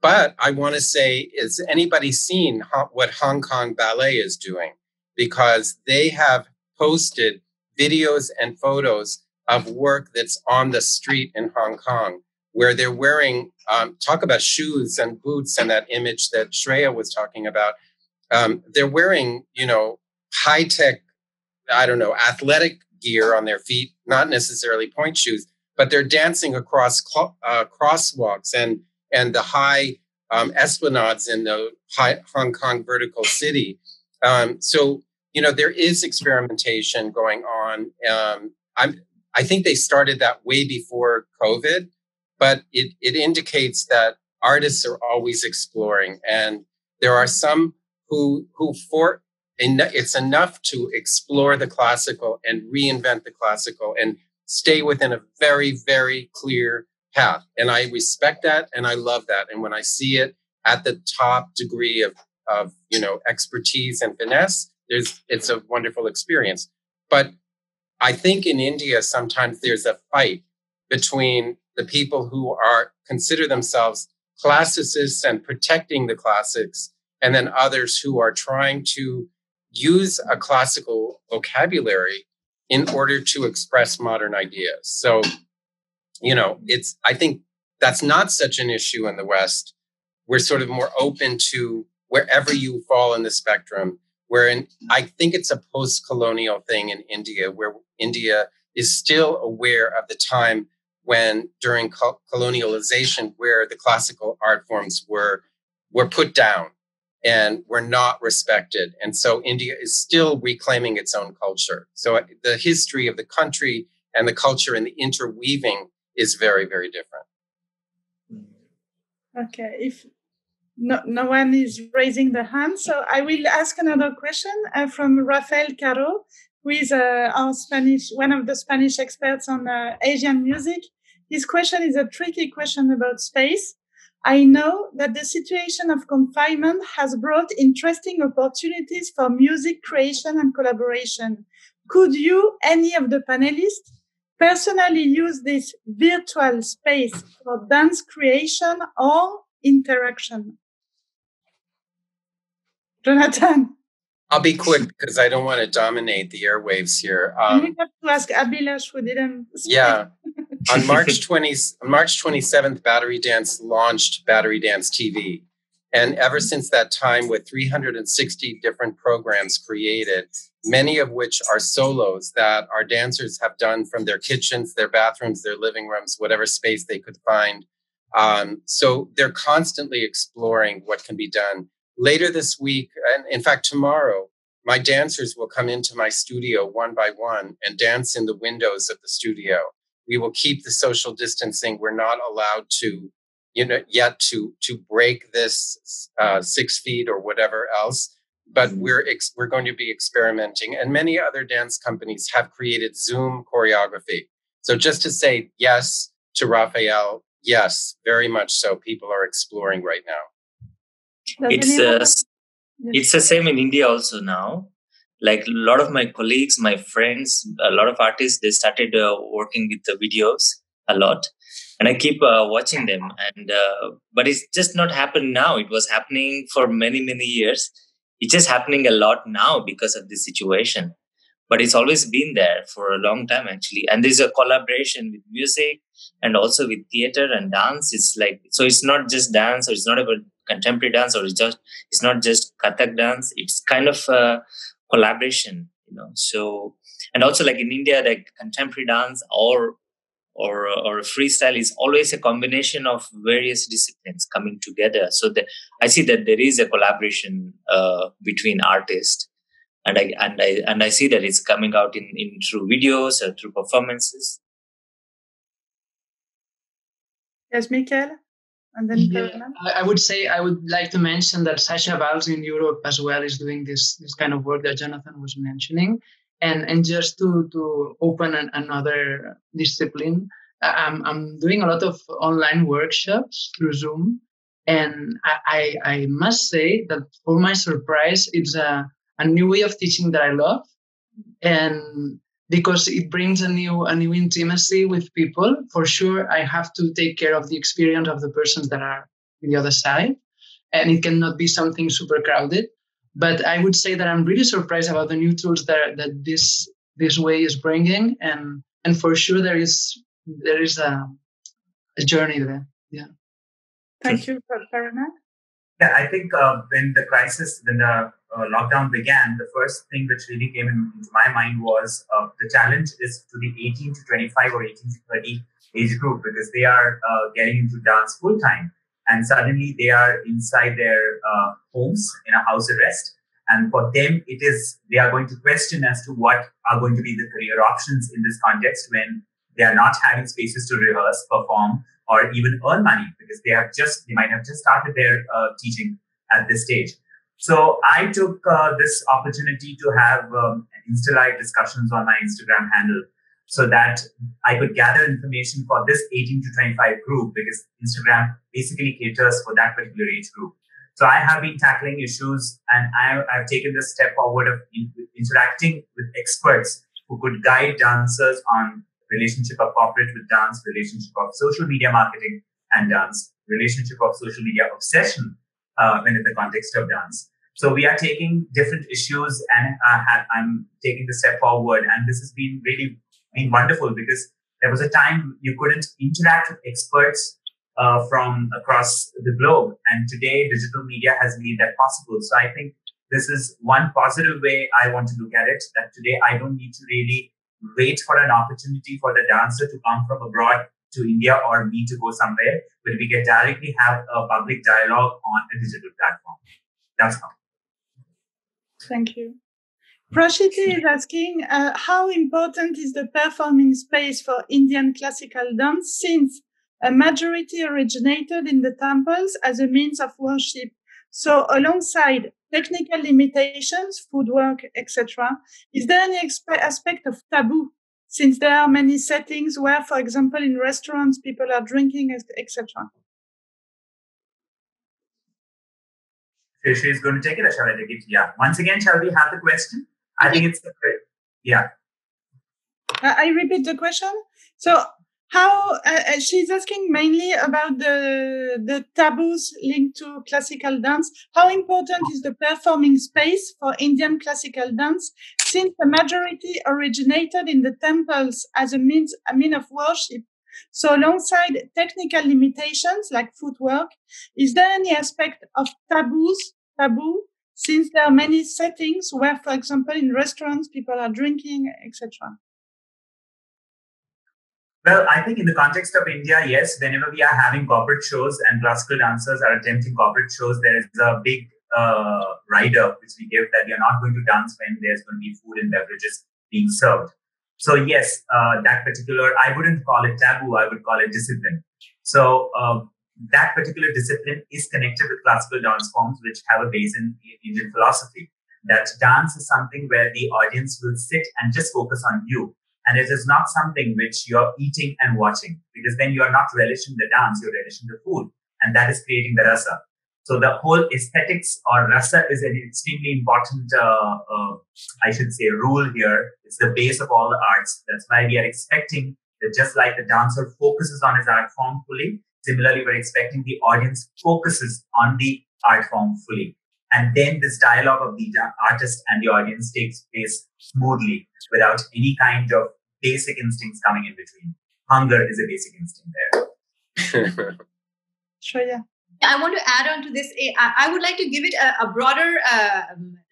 S6: But I want to say, is anybody seen what Hong Kong Ballet is doing? Because they have posted videos and photos of work that's on the street in Hong Kong, where they're wearing, um, talk about shoes and boots and that image that Shreya was talking about. Um, they're wearing, you know, high tech, I don't know, athletic gear on their feet, not necessarily pointe shoes, but they're dancing across uh, crosswalks and and the high um, esplanades in the high Hong Kong vertical city. Um, so you know there is experimentation going on. Um, I'm I think they started that way before COVID, but it it indicates that artists are always exploring, and there are some who who for it's enough to explore the classical and reinvent the classical and stay within a very very clear path and i respect that and i love that and when i see it at the top degree of of you know expertise and finesse there's it's a wonderful experience. But i think in india sometimes there's a fight between the people who are consider themselves classicists and protecting the classics and then others who are trying to use a classical vocabulary in order to express modern ideas so you know it's i think that's not such an issue in the west we're sort of more open to wherever you fall in the spectrum. Wherein I think it's a post colonial thing in India, where India is still aware of the time when during colonialization, where the classical art forms were were put down and were not respected. And so India is still reclaiming its own culture. So uh, the history of the country and the culture and the interweaving is very, very different.
S1: Okay. If no, no one is raising the hand. So I will ask another question uh, from Rafael Caro, who is uh, our Spanish, one of the Spanish experts on uh, Asian music. His question is a tricky question about space. I know that the situation of confinement has brought interesting opportunities for music creation and collaboration. Could you, any of the panelists, personally use this virtual space for dance creation or interaction? Jonathan.
S6: I'll be quick because I don't want to dominate the airwaves here.
S1: Um, we have to ask Abhilash who didn't.
S6: Speak. Yeah. On March 20, on March 27th, Battery Dance launched Battery Dance TV. And ever since that time, with 360 different programs created, many of which are solos that our dancers have done from their kitchens, their bathrooms, their living rooms, whatever space they could find. Um, so they're constantly exploring what can be done later this week, and in fact, tomorrow, my dancers will come into my studio one by one and dance in the windows of the studio. We will keep the social distancing. We're not allowed to, you know, yet to to break this uh, six feet or whatever else. But mm-hmm. we're ex- we're going to be experimenting, and many other dance companies have created Zoom choreography. So just to say yes to Raphael, yes, very much so. People are exploring right now
S4: it's uh, it's the same in India also now. Like a lot of my colleagues, my friends, a lot of artists, they started uh, working with the videos a lot, and I keep uh, watching them. And uh, but it's just not happened now. It was happening for many many years. It's just happening a lot now because of this situation. But it's always been there for a long time actually. And there's a collaboration with music and also with theater and dance. It's like so. It's not just dance, or it's not about contemporary dance or it's just it's not just kathak dance it's kind of a collaboration you know? So and also like in india like contemporary dance or or or freestyle is always a combination of various disciplines coming together. So that i see that there is a collaboration uh, between artists and i and i and i see that it's coming out in in through videos or through performances.
S1: Yes Michael and then
S3: yeah, I would say I would like to mention that Sasha Waltz in Europe as well is doing this this kind of work that Jonathan was mentioning, and and just to to open an, another discipline, I'm I'm doing a lot of online workshops through Zoom, and I I, I must say that for my surprise, it's a a new way of teaching that I love, and because it brings a new a new intimacy with people. For sure, I have to take care of the experience of the persons that are in the other side, and it cannot be something super crowded. But I would say that I'm really surprised about the new tools that that this this way is bringing, and and for sure there is there is a, a journey there. Yeah.
S1: Thank you, Parimal.
S5: Yeah, I think uh, when the crisis, when the uh, lockdown began, the first thing which really came in, into my mind was uh, the challenge is to the 18 to 25 or 18 to 30 age group because they are uh, getting into dance full time and suddenly they are inside their uh, homes in a house arrest. And for them, it is they are going to question as to what are going to be the career options in this context when they are not having spaces to rehearse, perform, or even earn money because they have just they might have just started their uh, teaching at this stage. So I took uh, this opportunity to have um, Insta Live discussions on my Instagram handle so that I could gather information for this 18 to 25 group because Instagram basically caters for that particular age group. So I have been tackling issues and I, have taken this step forward of in, interacting with experts who could guide dancers on relationship of corporate with dance, relationship of social media marketing and dance, relationship of social media obsession uh, when in the context of dance. So we are taking different issues and uh, I'm taking the step forward. And this has been really been wonderful because there was a time you couldn't interact with experts uh, from across the globe. And today digital media has made that possible. So I think this is one positive way I want to look at it that today I don't need to really wait for an opportunity for the dancer to come from abroad to India or me to go somewhere, but we can directly have a public dialogue on a digital platform. That's how.
S1: Thank you. Prashiti is asking uh, how important is the performing space for Indian classical dance since a majority originated in the temples as a means of worship. So alongside technical limitations, footwork, etc., is there any aspect of taboo since there are many settings where, for example, in restaurants, people are drinking, etc.
S5: She is going to take it, or shall I take it? Yeah. Once again, shall we have the question? I think it's, the yeah.
S1: I repeat the question. So, how uh, uh, she's asking mainly about the the taboos linked to classical dance. How important is the performing space for Indian classical dance, since the majority originated in the temples as a means a mean of worship? So, alongside technical limitations like footwork, is there any aspect of taboos taboo since there are many settings where, for example, in restaurants, people are drinking, etc.
S5: Well, I think in the context of India, yes, whenever we are having corporate shows and classical dancers are attempting corporate shows, there is a big uh, rider which we give that are not going to dance when there's going to be food and beverages being served. So yes, uh, that particular, I wouldn't call it taboo, I would call it discipline. So uh, that particular discipline is connected with classical dance forms, which have a base in Indian philosophy. That dance is something where the audience will sit and just focus on you. And it is not something which you're eating and watching, because then you are not relishing the dance, you're relishing the food. And that is creating the rasa. So the whole aesthetics or rasa is an extremely important, uh, uh, I should say, rule here. It's the base of all the arts. That's why we are expecting that just like the dancer focuses on his art form fully, Similarly, we're expecting the audience focuses on the art form fully. And then this dialogue of the artist and the audience takes place smoothly without any kind of basic instincts coming in between. Hunger is a basic instinct
S1: there. sure, yeah.
S2: I want to add on to this. Eh, I would like to give it a, a broader uh,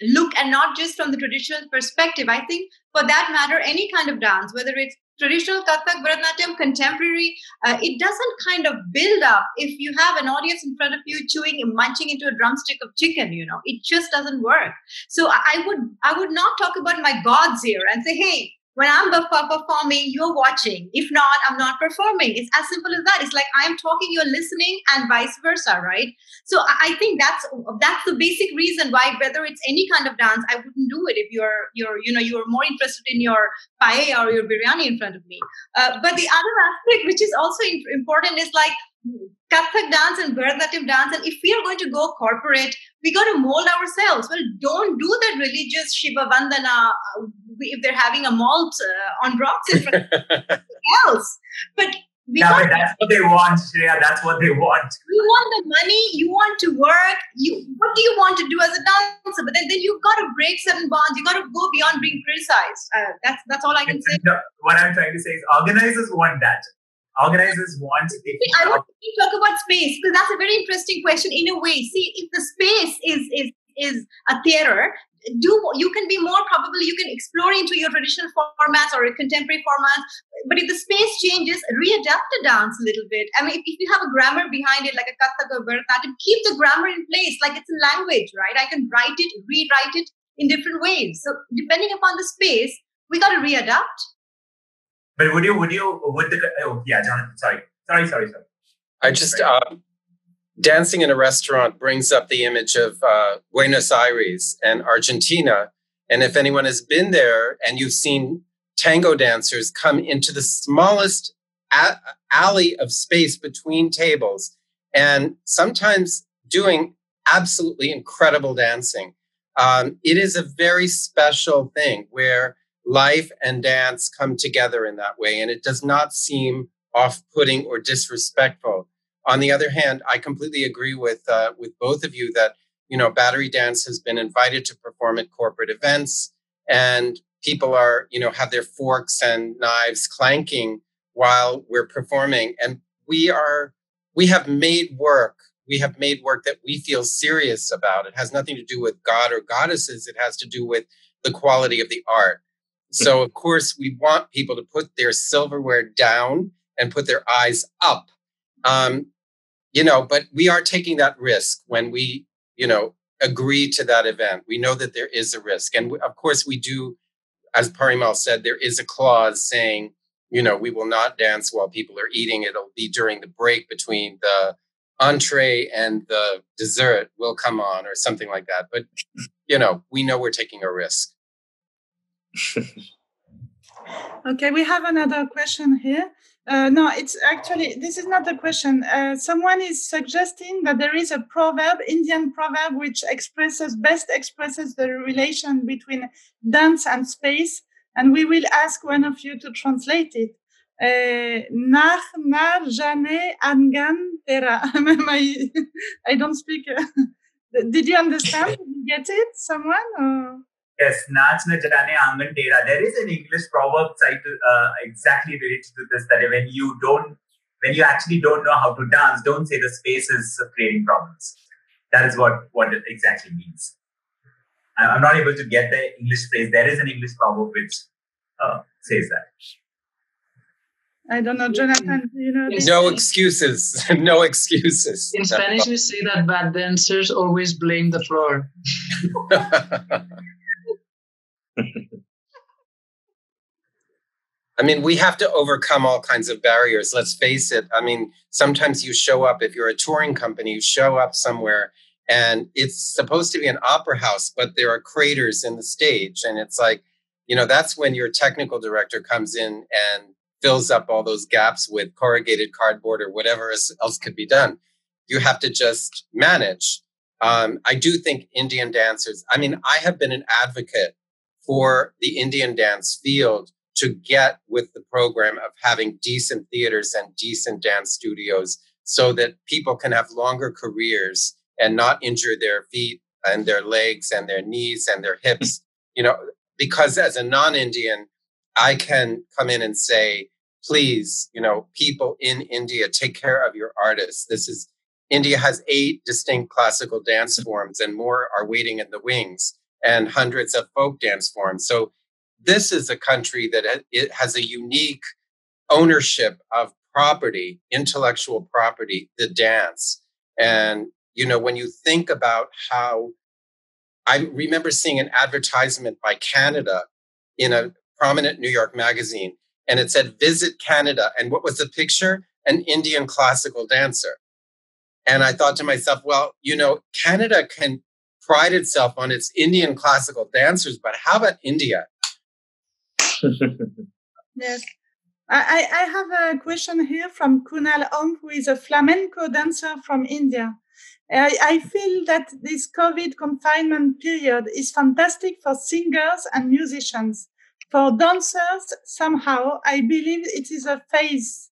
S2: look and not just from the traditional perspective. I think, for that matter, any kind of dance, whether it's traditional Kathak, Bharatanatyam, contemporary, uh, it doesn't kind of build up if you have an audience in front of you chewing and munching into a drumstick of chicken, you know, it just doesn't work. So I would, I would not talk about my gods here and say, hey, when I'm performing, you're watching. If not, I'm not performing. It's as simple as that. It's like I'm talking, you're listening, and vice versa, right? So I think that's that's the basic reason why whether it's any kind of dance, I wouldn't do it if you're you're you know you're more interested in your paella or your biryani in front of me. Uh, but the other aspect, which is also important, is like Kathak dance and Bharatanatyam dance, and if we are going to go corporate, we got to mold ourselves. Well, don't do that religious Shiva Vandana uh, if they're having a malt uh, on rocks in front of else. But
S5: We yeah, but that's what they want, Shreya. That's what they want.
S2: You want the money. You want to work. You what do you want to do as a dancer? But then, then you've got to break certain bonds. you've got to go beyond being criticized. Uh, that's that's all I can say.
S5: what I'm trying to say is, organizers want that. Organizers want.
S2: I want to talk about space because that's a very interesting question. In a way, see if the space is is is a theater do you can be more probably you can explore into your traditional formats or a contemporary formats but if the space changes readapt the dance a little bit i mean if, if you have a grammar behind it like a kathak or bharatanatyam keep the grammar in place like it's a language right i can write it rewrite it in different ways so depending upon the space we got to readapt
S5: but would you would you would the oh yeah jonathan sorry. Sorry sorry sorry.
S6: I just uh, dancing in a restaurant brings up the image of uh, Buenos Aires and Argentina. And if anyone has been there and you've seen tango dancers come into the smallest a- alley of space between tables and sometimes doing absolutely incredible dancing, um, it is a very special thing where life and dance come together in that way. And it does not seem off putting or disrespectful. On the other hand, I completely agree with uh, with both of you that you know battery dance has been invited to perform at corporate events, and people are you know have their forks and knives clanking while we're performing, and we are we have made work. We have made work that we feel serious about. It has nothing to do with God or goddesses. It has to do with the quality of the art. So, of course, we want people to put their silverware down and put their eyes up. Um, you know, but we are taking that risk when we, you know, agree to that event. We know that there is a risk. And we, of course, we do, as Parimal said, there is a clause saying, you know, we will not dance while people are eating. It'll be during the break between the entree and the dessert will come on or something like that. But, you know, we know we're taking a risk.
S1: okay, we have another question here. Uh, no, it's actually, this is not the question. Uh, someone is suggesting that there is a proverb, Indian proverb, which expresses, best expresses the relation between dance and space. And we will ask one of you to translate it. Uh, nar nar jane angan tera. I don't speak. Did you understand? Did you get it? Someone? Or?
S5: Yes, Naach na jane angan tera. There is an English proverb uh, exactly related to this that when you don't, when you actually don't know how to dance, don't say the space is creating problems. That is what, what it exactly means. I'm not able to get the English phrase. There is an English proverb which uh, says that.
S1: I don't know, Jonathan. You know,
S6: no excuses. no excuses.
S3: In Spanish, we say that bad dancers always blame the floor.
S6: I mean, we have to overcome all kinds of barriers. Let's face it. I mean, sometimes you show up, if you're a touring company, you show up somewhere and it's supposed to be an opera house, but there are craters in the stage. And it's like, you know, that's when your technical director comes in and fills up all those gaps with corrugated cardboard or whatever else could be done. You have to just manage. Um, I do think Indian dancers, I mean, I have been an advocate for the Indian dance field to get with the program of having decent theaters and decent dance studios so that people can have longer careers and not injure their feet and their legs and their knees and their hips. You know because as a non-indian i can come in and say please you know people in india take care of your artists. This is india has eight distinct classical dance forms and more are waiting in the wings and hundreds of folk dance forms. So this is a country that it has a unique ownership of property, intellectual property, the dance. And, you know, when you think about how I remember seeing an advertisement by Canada in a prominent New York magazine, and it said, Visit Canada. And what was the picture? An Indian classical dancer. And I thought to myself, well, you know, Canada can pride itself on its Indian classical dancers, but how about India?
S1: yes. I, I have a question here from Kunal Om, who is a flamenco dancer from India. I, I feel that this COVID confinement period is fantastic for singers and musicians. For dancers, somehow, I believe it is a phase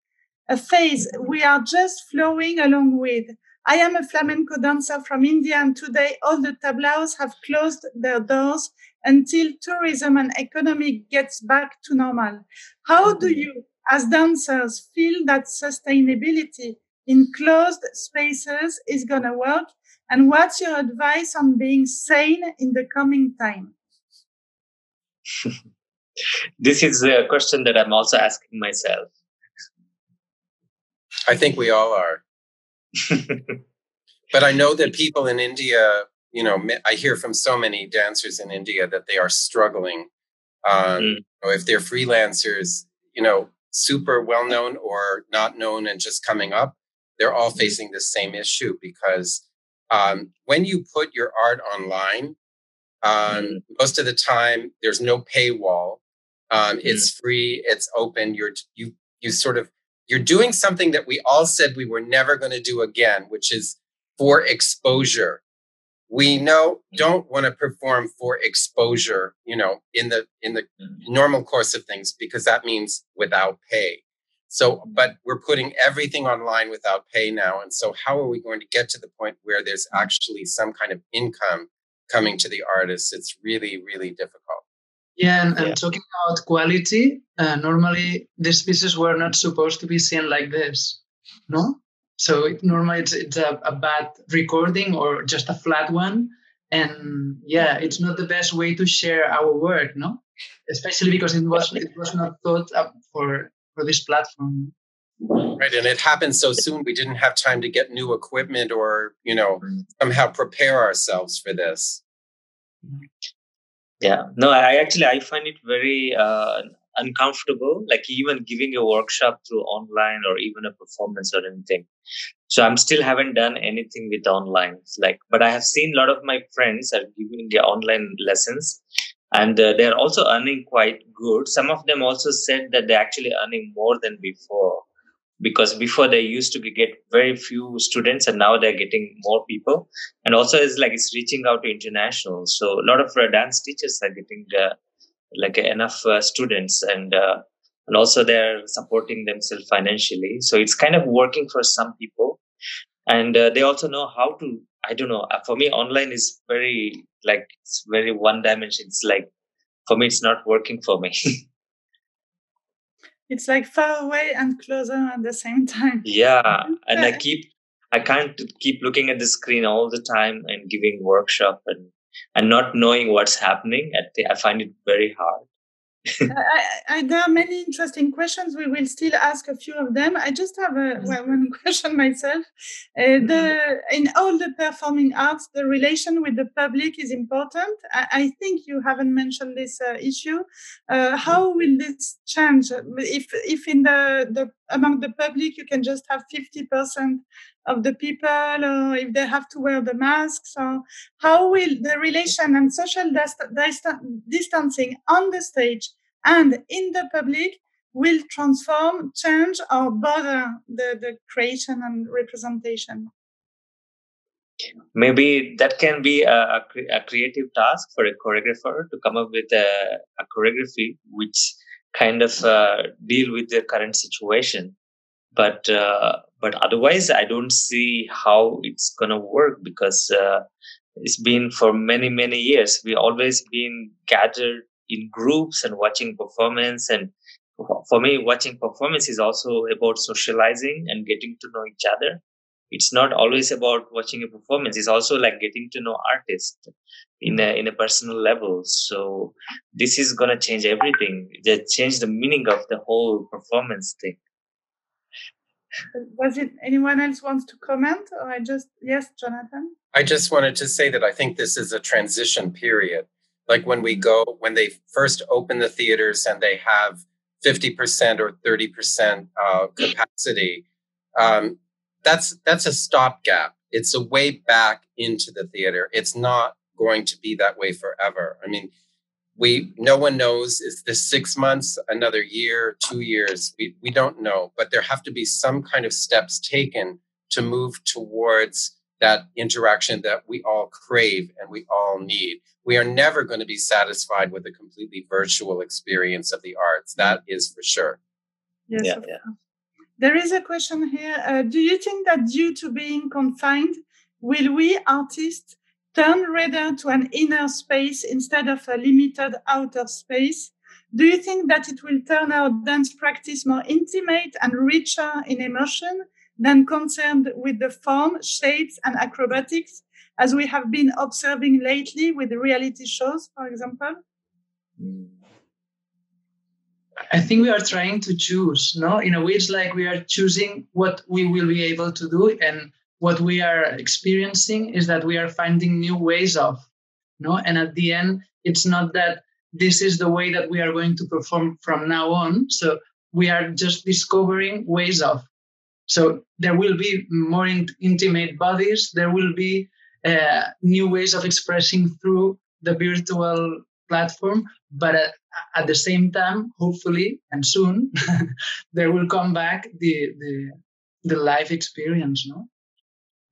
S1: a phase we are just flowing along with. I am a flamenco dancer from India, and today all the tablaos have closed their doors until tourism and economy gets back to normal. How do mm-hmm. you, as dancers, feel that sustainability in closed spaces is going to work? And what's your advice on being sane in the coming time?
S4: this is a question that I'm also asking myself.
S6: I think we all are. But I know that people in India, you know, I hear from so many dancers in India that they are struggling. Um, mm. if they're freelancers, you know, super well known or not known and just coming up, they're all mm-hmm. facing the same issue because um, when you put your art online, um, mm. most of the time there's no paywall. Um, mm. It's free. It's open. You're you you sort of you're doing something that we all said we were never going to do again, which is for exposure. We know mm-hmm. don't want to perform for exposure, you know, in the in the mm-hmm. normal course of things because that means without pay. So, but we're putting everything online without pay now. And so, how are we going to get to the point where there's mm-hmm. actually some kind of income coming to the artists? It's really, really difficult.
S3: Yeah, and, and yeah. talking about quality, uh, normally these pieces were not supposed to be seen like this, no? So it, normally it's, it's a, a bad recording or just a flat one. And yeah, it's not the best way to share our work, no? Especially because it was it was not thought up for for this platform.
S6: Right, and it happened so soon. We didn't have time to get new equipment or you know somehow prepare ourselves for this
S4: yeah. No i actually i find it very uh, uncomfortable like even giving a workshop through online or even a performance or anything. So i'm still haven't done anything with online like but i have seen a lot of my friends are giving their online lessons and uh, they're also earning quite good. Some of them also said that they're actually earning more than before because before they used to get very few students and now they're getting more people. And also it's like it's reaching out to international. So a lot of uh, dance teachers are getting uh, like enough uh, students and uh, and also they're supporting themselves financially. So it's kind of working for some people. And uh, they also know how to i don't know uh, for me online is very like it's very one dimension. It's like for me it's not working for me
S1: it's like far away and closer at the same time.
S4: Yeah and i keep i can't keep looking at the screen all the time and giving workshop and and not knowing what's happening. I find it very hard
S1: I, I, there are many interesting questions. We will still ask a few of them. I just have a, well, one question myself. Uh, the, in all the performing arts, the relation with the public is important. I, I think you haven't mentioned this uh, issue. Uh, how will this change? If, if in the, the among the public you can just have 50% of the people or if they have to wear the masks or how will the relation and social distancing on the stage and in the public will transform change or bother the, the creation and representation.
S4: Maybe that can be a, a, creative task for a choreographer to come up with a, a choreography which kind of uh, deal with the current situation. But uh, but otherwise i don't see how it's to work because uh, it's been for many many years. We always been gathered in groups and watching performance. And for me watching performance is also about socializing and getting to know each other. It's not always about watching a performance. It's also like getting to know artists in a in a personal level. So this is going to change everything. That change the meaning of the whole performance thing.
S1: Was it anyone else wants to comment? Or i just yes jonathan?
S6: I just wanted to say that i think this is a transition period like when we go when they first open the theaters and they have 50% or 30% uh, capacity um, that's that's a stopgap. It's a way back into the theater. It's not going to be that way forever. I mean we no one knows is this six months another year two years? We, we don't know. But there have to be some kind of steps taken to move towards that interaction that we all crave and we all need we are never going to be satisfied with a completely virtual experience of the arts that is for sure
S1: yes, yeah, yeah. There is a question here. Uh, do you think that due to being confined, will we artists turn rather to an inner space instead of a limited outer space? Do you think that it will turn our dance practice more intimate and richer in emotion than concerned with the form, shapes, and acrobatics, as we have been observing lately with reality shows, for example?
S3: I think we are trying to choose, no? In a way, it's like we are choosing what we will be able to do, and what we are experiencing is that we are finding new ways of, no? And at the end, it's not that this is the way that we are going to perform from now on. So we are just discovering ways of. So there will be more in, intimate bodies. There will be uh, new ways of expressing through the virtual platform. But at, at the same time, hopefully and soon, there will come back the the the life experience. No.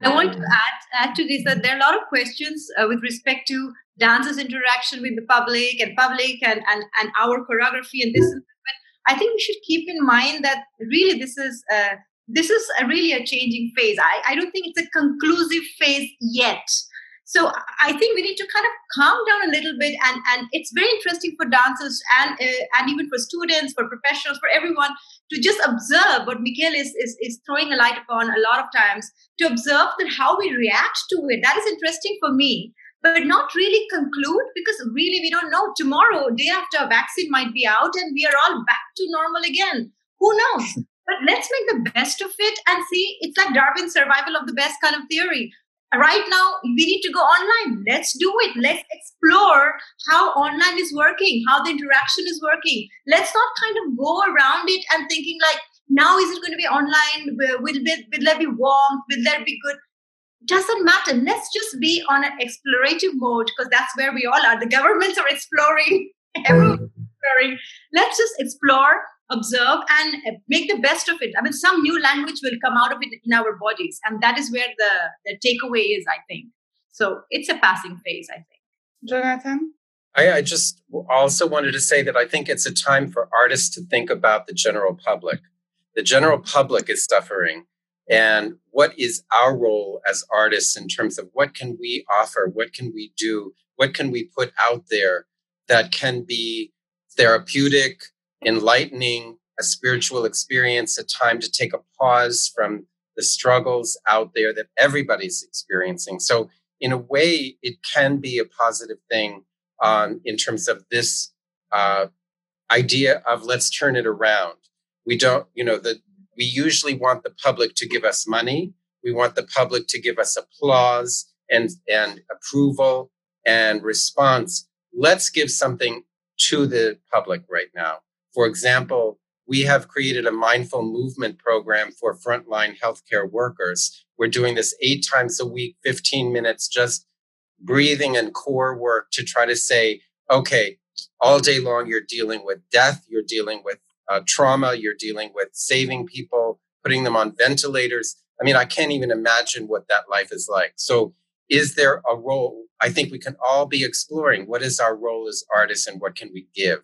S2: I want to add add to this that there are a lot of questions uh, with respect to dancers' interaction with the public and public and and, and our choreography and this. But I think we should keep in mind that really this is uh, this is a really a changing phase. I, I don't think it's a conclusive phase yet. So I think we need to kind of calm down a little bit, and and it's very interesting for dancers and uh, and even for students, for professionals, for everyone to just observe what Michael is, is is throwing a light upon a lot of times to observe that how we react to it. That is interesting for me, but not really conclude because really we don't know. Tomorrow, day after, a vaccine might be out, and we are all back to normal again. Who knows? But let's make the best of it and see. It's like Darwin's survival of the best kind of theory. Right now we need to go online. Let's do it. Let's explore how online is working how the interaction is working. Let's not kind of go around it and thinking like now is it going to be online? Will, will, will there be warmth? Will there be good? Doesn't matter. Let's just be on an explorative mode because that's where we all are. The governments are exploring. Everyone's exploring. Let's just explore observe and uh, make the best of it. I mean, some new language will come out of it in our bodies, and that is where the, the takeaway is, I think. So it's a passing phase, I think.
S1: Jonathan?
S6: I, I just also wanted to say that I think it's a time for artists to think about the general public. The general public is suffering. And what is our role as artists in terms of what can we offer? What can we do? What can we put out there that can be therapeutic, enlightening, a spiritual experience, a time to take a pause from the struggles out there that everybody's experiencing. So, in a way, it can be a positive thing um, in terms of this uh, idea of let's turn it around. We don't, you know, the we usually want the public to give us money. We want the public to give us applause and and approval and response. Let's give something to the public right now. For example, we have created a mindful movement program for frontline healthcare workers. We're doing this eight times a week, 15 minutes, just breathing and core work to try to say, okay, all day long, you're dealing with death, you're dealing with uh, trauma, you're dealing with saving people, putting them on ventilators. I mean, I can't even imagine what that life is like. So, is there a role? I think we can all be exploring what is our role as artists and what can we give?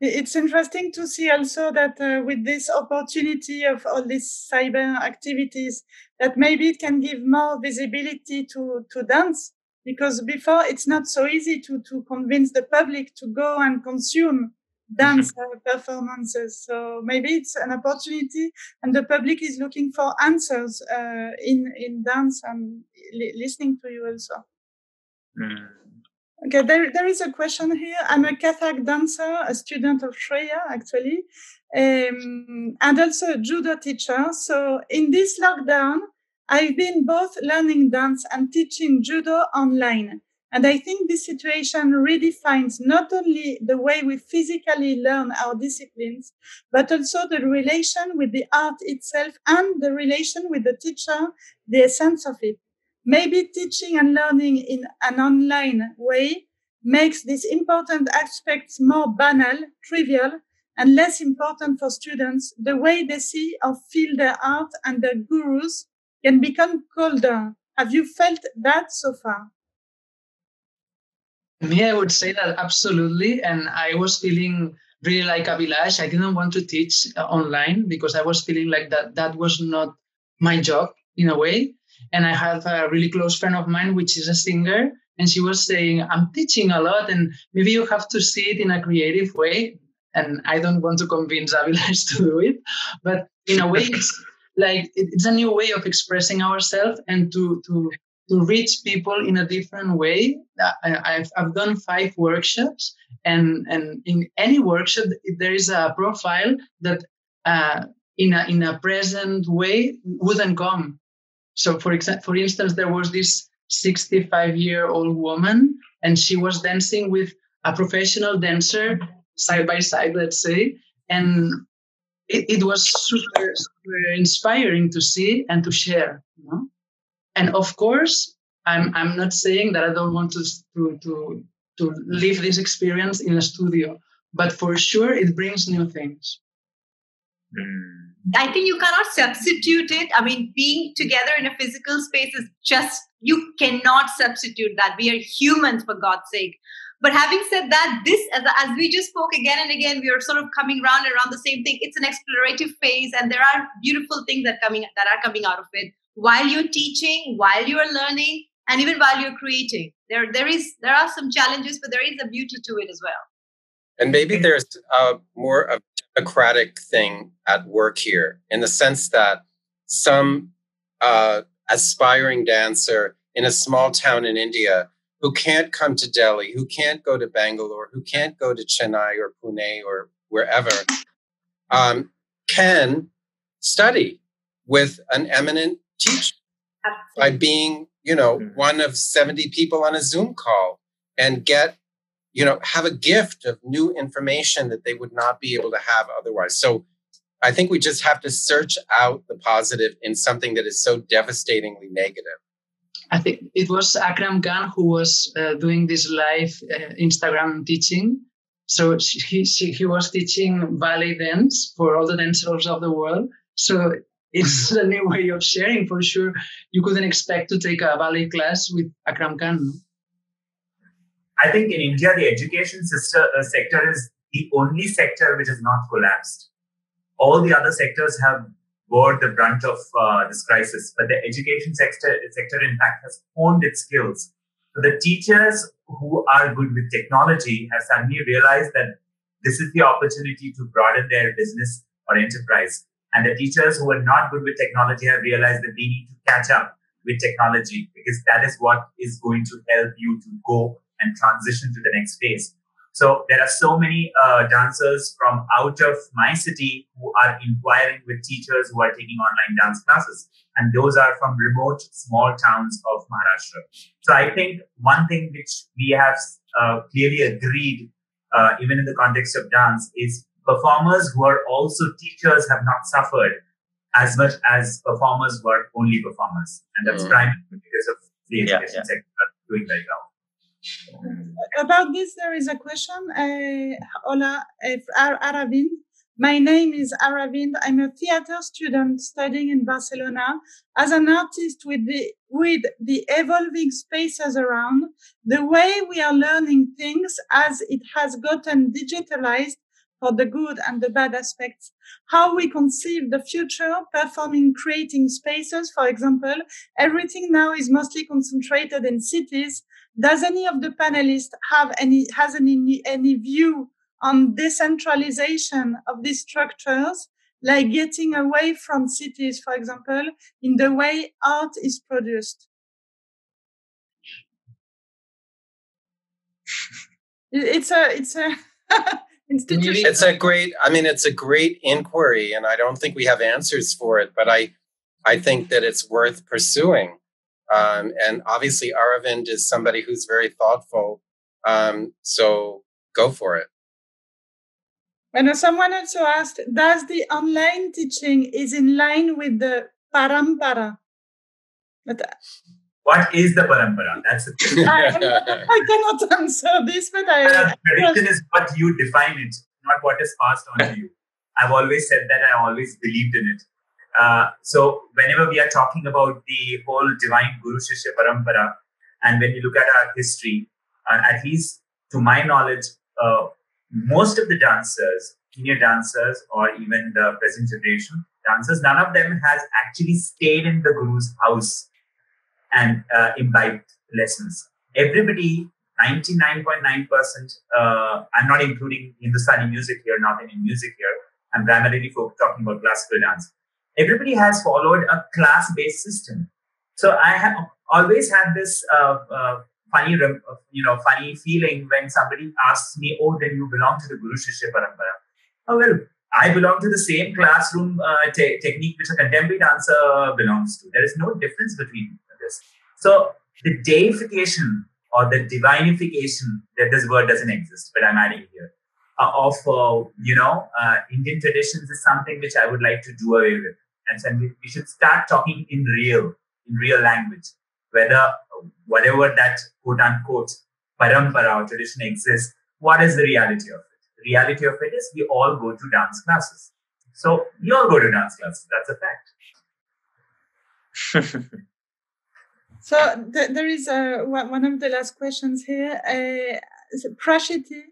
S1: It's interesting to see also that uh, with this opportunity of all these cyber activities that maybe it can give more visibility to to dance because before it's not so easy to to convince the public to go and consume dance mm-hmm. performances so maybe it's an opportunity and the public is looking for answers uh, in in dance and li- listening to you also mm. Okay, there, there is a question here. I'm a Kathak dancer, a student of Shreya, actually, um, and also a judo teacher. So in this lockdown, I've been both learning dance and teaching judo online. And I think this situation redefines not only the way we physically learn our disciplines, but also the relation with the art itself and the relation with the teacher, the essence of it. Maybe teaching and learning in an online way makes these important aspects more banal, trivial, and less important for students. The way they see or feel their art and their gurus can become colder. Have you felt that so far?
S3: Me, I would say that absolutely. And I was feeling really like Abhilash, I didn't want to teach online because I was feeling like that that was not my job in a way. And I have a really close friend of mine, which is a singer, and she was saying, I'm teaching a lot, and maybe you have to see it in a creative way. And I don't want to convince Abhilash to do it, but in a way, it's like it's a new way of expressing ourselves and to to to reach people in a different way. I, have I've done five workshops, and and in any workshop there is a profile that uh, in a in a present way wouldn't come. So for example, for instance, there was this 65 year old woman, and she was dancing with a professional dancer side by side, let's say, and it, it was super, super inspiring to see and to share. You know? And of course, I'm I'm not saying that I don't want to to to to live this experience in a studio, but for sure it brings new things.
S2: Mm. I think you cannot substitute it. I mean, being together in a physical space is just you cannot substitute that. We are humans, for God's sake. But having said that, this, as, as we just spoke again and again, we are sort of coming round and around the same thing. It's an explorative phase, and there are beautiful things that coming that are coming out of it while you're teaching, while you are learning, and even while you're creating. There, there is there are some challenges, but there is a beauty to it as well.
S6: And maybe there's a more of a democratic thing at work here, in the sense that some uh, aspiring dancer in a small town in India who can't come to Delhi, who can't go to Bangalore, who can't go to Chennai or Pune or wherever, um, can study with an eminent teacher by being, you know, mm-hmm. one of 70 people on a Zoom call and get, you know, have a gift of new information that they would not be able to have otherwise. So I think we just have to search out the positive in something that is so devastatingly negative.
S3: I think it was Akram Khan who was uh, doing this live uh, Instagram teaching. So he, he was teaching ballet dance for all the dancers of the world. So it's a new way of sharing for sure. You couldn't expect to take a ballet class with Akram Khan.
S5: I think in India, the education sister, uh, sector is the only sector which has not collapsed. All the other sectors have bore the brunt of uh, this crisis. But the education sector, sector, in fact, has honed its skills. So the teachers who are good with technology have suddenly realized that this is the opportunity to broaden their business or enterprise. And the teachers who are not good with technology have realized that they need to catch up with technology because that is what is going to help you to go and transition to the next phase. So there are so many uh, dancers from out of my city who are inquiring with teachers who are taking online dance classes. And those are from remote small towns of Maharashtra. So I think one thing which we have uh, clearly agreed, uh, even in the context of dance, is performers who are also teachers have not suffered as much as performers who are only performers. And that's mm. primarily because of the education yeah, yeah. sector doing very well.
S1: About this, there is a question. Uh, hola, uh, Aravind. My name is Aravind. I'm a theater student studying in Barcelona. As an artist with the, with the evolving spaces around, the way we are learning things as it has gotten digitalized for the good and the bad aspects, how we conceive the future, performing, creating spaces. For example, everything now is mostly concentrated in cities does any of the panelists have any has any any view on decentralization of these structures, like getting away from cities, for example, in the way art is produced? It's a it's a.
S6: It's a great. I mean, it's a great inquiry, and I don't think we have answers for it, but I I think that it's worth pursuing. Um, and obviously, Aravind is somebody who's very thoughtful. Um, so go for it.
S1: And someone also asked, does the online teaching is in line with the parampara?
S5: But, uh, what is the parampara? That's the
S1: I, I, cannot answer this, but I.
S5: tradition is what you define it, not what is passed on to you. I've always said that. I always believed in it. Uh, so whenever we are talking about the whole divine Guru Shishya Parampara, and when you look at our history, uh, at least to my knowledge, uh, most of the dancers, senior dancers, or even the present generation dancers, none of them has actually stayed in the guru's house and uh, imbibed lessons. Everybody, 99.9%, uh, I'm not including Hindustani music here, not any music here. I'm primarily talking about classical dance. Everybody has followed a class-based system. So I have always had this uh, uh funny, you know, funny feeling when somebody asks me, "Oh, then you belong to the Guru Shishya Parampara." Oh well, I belong to the same classroom uh, te- technique which a contemporary dancer belongs to. There is no difference between this. So the deification or the divinification that this word doesn't exist, but I'm adding here uh, of uh, you know uh, Indian traditions is something which I would like to do away with, and so we, should start talking in real, in real language, whether whatever that quote unquote parampara or tradition exists, what is the reality of it? The reality of it is we all go to dance classes. So we all go to dance classes. That's
S1: a fact. so th- there is a, one of the last questions here. Uh, Prashiti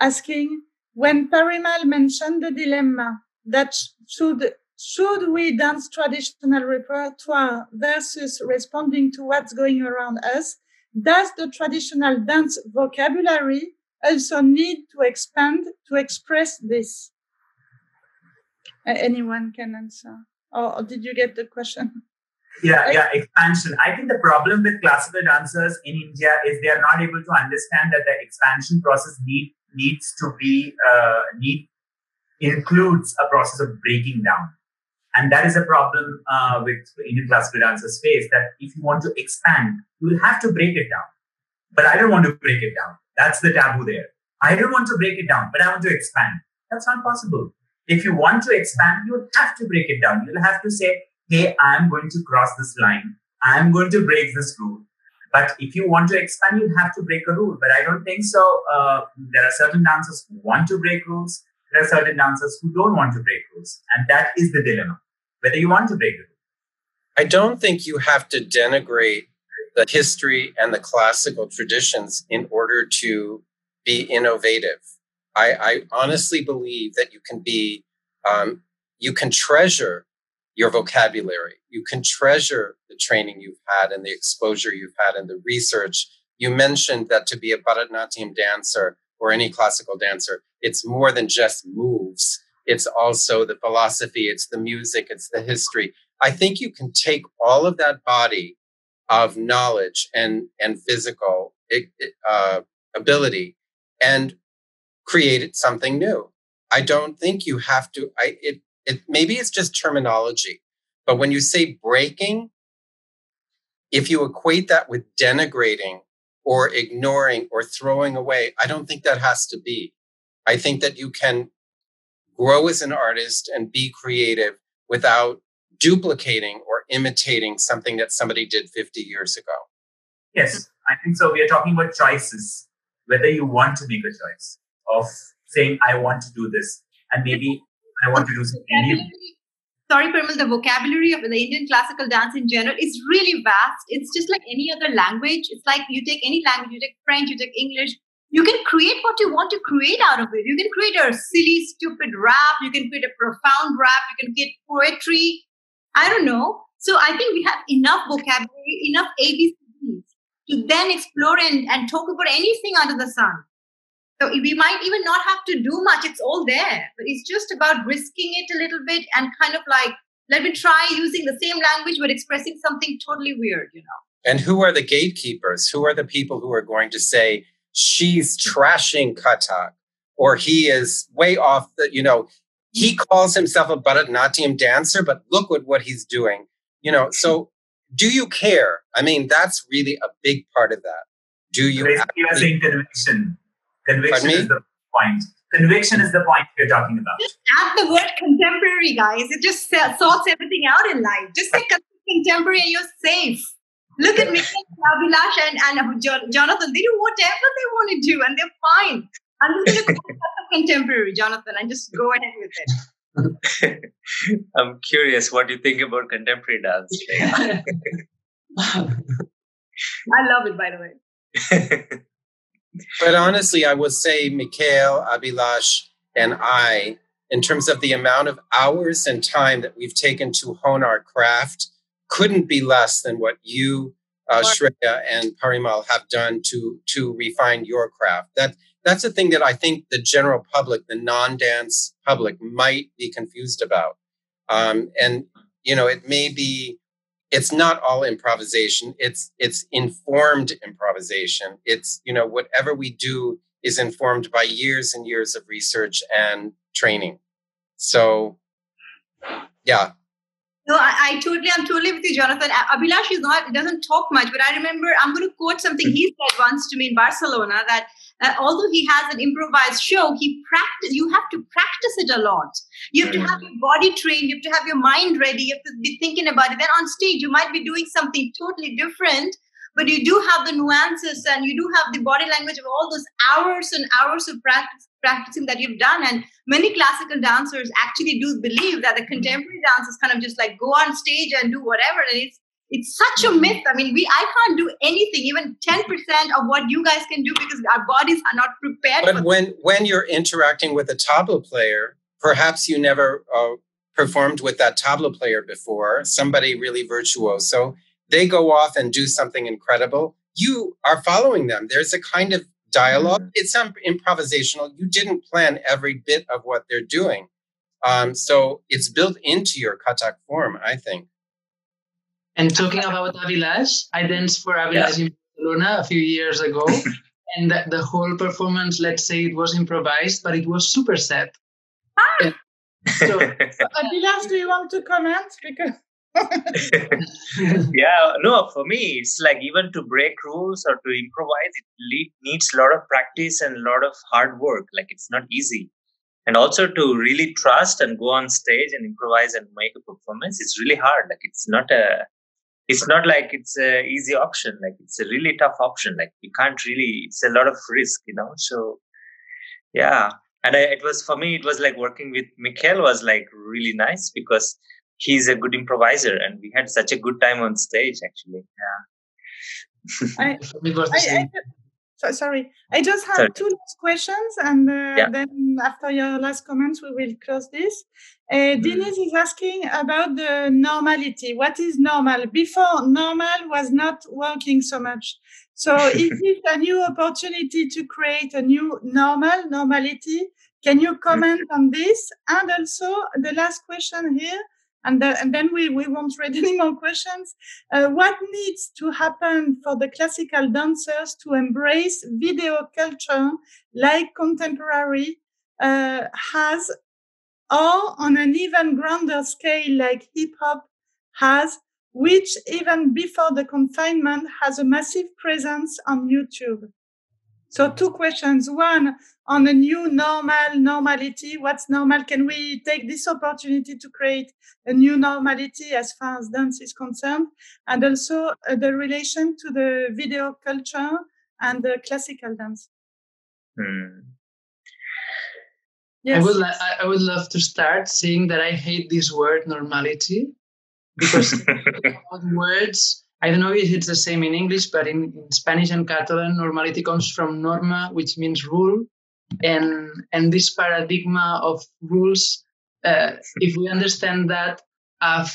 S1: asking, when Parimal mentioned the dilemma that should should we dance traditional repertoire versus responding to what's going around us? Does the traditional dance vocabulary also need to expand to express this? Anyone can answer. Or did you get the question?
S5: Yeah, yeah, expansion. I think the problem with classical dancers in India is they are not able to understand that the expansion process need, needs to be uh, need includes a process of breaking down. And that is a problem uh, with Indian classical dancers face that if you want to expand, you will have to break it down. But I don't want to break it down. That's the taboo there. I don't want to break it down, but I want to expand. That's not possible. If you want to expand, you'll have to break it down. You'll have to say, hey, I'm going to cross this line. I'm going to break this rule. But if you want to expand, you'll have to break a rule. But I don't think so. Uh, there are certain dancers who want to break rules. There are certain dancers who don't want to break rules. And that is the dilemma whether you want to break it.
S6: I don't think you have to denigrate the history and the classical traditions in order to be innovative. I, I honestly believe that you can be, um, you can treasure your vocabulary. You can treasure the training you've had and the exposure you've had and the research. You mentioned that to be a Bharatanatyam dancer or any classical dancer, it's more than just moves. It's also the philosophy, it's the music, it's the history. I think you can take all of that body of knowledge and, and physical uh, ability and create something new. I don't think you have to. I it it maybe it's just terminology, but when you say breaking, if you equate that with denigrating or ignoring or throwing away, I don't think that has to be. I think that you can grow as an artist and be creative without duplicating or imitating something that somebody did 50 years ago.
S5: Yes, I think so. We are talking about choices, whether you want to make a choice of saying, I want to do this, and maybe I want to do something new.
S2: Sorry, Parimal, the vocabulary of the Indian classical dance in general is really vast. It's just like any other language. It's like you take any language, you take French, you take English, you can create what you want to create out of it. You can create a silly, stupid rap. You can create a profound rap. You can create poetry. I don't know. So I think we have enough vocabulary, enough ABCs to then explore and, and talk about anything under the sun. So we might even not have to do much. It's all there. But it's just about risking it a little bit and kind of like, let me try using the same language but expressing something totally weird, you know.
S6: And who are the gatekeepers? Who are the people who are going to say, she's trashing Kathak or he is way off the, you know, he mm-hmm. calls himself a Bharatanatyam dancer, but look at what he's doing. You know, so do you care? I mean, that's really a big part of that. Do you?
S5: Basically, you're saying conviction. Conviction is the point. Conviction is the point you're talking about.
S2: Just add the word contemporary, guys. It just sorts everything out in life. Just say contemporary and you're safe. Look at me, Abhilash and, and Jonathan. They do whatever they want to do and they're fine. I'm just going to call contemporary, Jonathan, and just go ahead with
S4: it. I'm curious what you think about contemporary dance.
S2: I love it, by the way.
S6: but honestly, I would say Mikhail, Abhilash, and I, in terms of the amount of hours and time that we've taken to hone our craft, couldn't be less than what you, uh, Shreya, and Parimal have done to to refine your craft. That that's the thing that I think the general public, the non-dance public, might be confused about. Um, and you know, it may be it's not all improvisation. It's it's informed improvisation. It's you know whatever we do is informed by years and years of research and training. So yeah
S2: no, I, I, totally, I'm totally with you, Jonathan. Abhilash is not, doesn't talk much, but I remember, I'm going to quote something he said once to me in Barcelona that uh, although he has an improvised show, he practice. You have to practice it a lot. You have to have your body trained. You have to have your mind ready. You have to be thinking about it. Then on stage, you might be doing something totally different, but you do have the nuances and you do have the body language of all those hours and hours of practice practicing that you've done. And many classical dancers actually do believe that the contemporary dance is kind of just like go on stage and do whatever. And it's it's such a myth. I mean, we I can't do anything, even 10% of what you guys can do because our bodies are not prepared.
S6: But when when you're interacting with a tabla player, perhaps you never uh, performed with that tabla player before, somebody really virtuoso, they go off and do something incredible. You are following them. There's a kind of dialog mm-hmm. It's some improvisational. You didn't plan every bit of what they're doing. Um, so it's built into your Kathak form, I think.
S3: And talking about Abhilash, I danced for Abhilash yeah. in Barcelona a few years ago. and the, the, whole performance, let's say it was improvised, but it was super set.
S1: Ah! So, Abhilash, do you want to comment? Because
S4: yeah, no, for me, it's like even to break rules or to improvise, it needs a lot of practice and a lot of hard work. Like it's not easy. And also to really trust and go on stage and improvise and make a performance, it's really hard. Like it's not a it's not like it's a easy option like it's a really tough option like you can't really it's a lot of risk you know so yeah and I, it was for me it was like working with Mikhail was like really nice because he's a good improviser and we had such a good time on stage actually
S1: yeah I, I, so, sorry, I just have sorry. two last questions, and uh, yeah. then after your last comments, we will close this. Uh, mm. Is asking about the normality. What is normal? Before, normal was not working so much. So, is it a new opportunity to create a new normal, normality? Can you comment on this? And also, the last question here and, the, and then we, we won't read any more questions. Uh, what needs to happen for the classical dancers to embrace video culture like contemporary uh, has, or on an even grander scale like hip hop has, which even before the confinement has a massive presence on YouTube? So two questions. One, on a new normal normality, what's normal? Can we take this opportunity to create a new normality as far as dance is concerned? And also uh, the relation to the video culture and the classical dance. Hmm.
S3: Yes. I would, I would love to start saying that I hate this word normality because words I don't know if it's the same in English, but in, in Spanish and Catalan, normality comes from norma, which means rule. And, and this paradigm of rules, uh, if we understand that, of,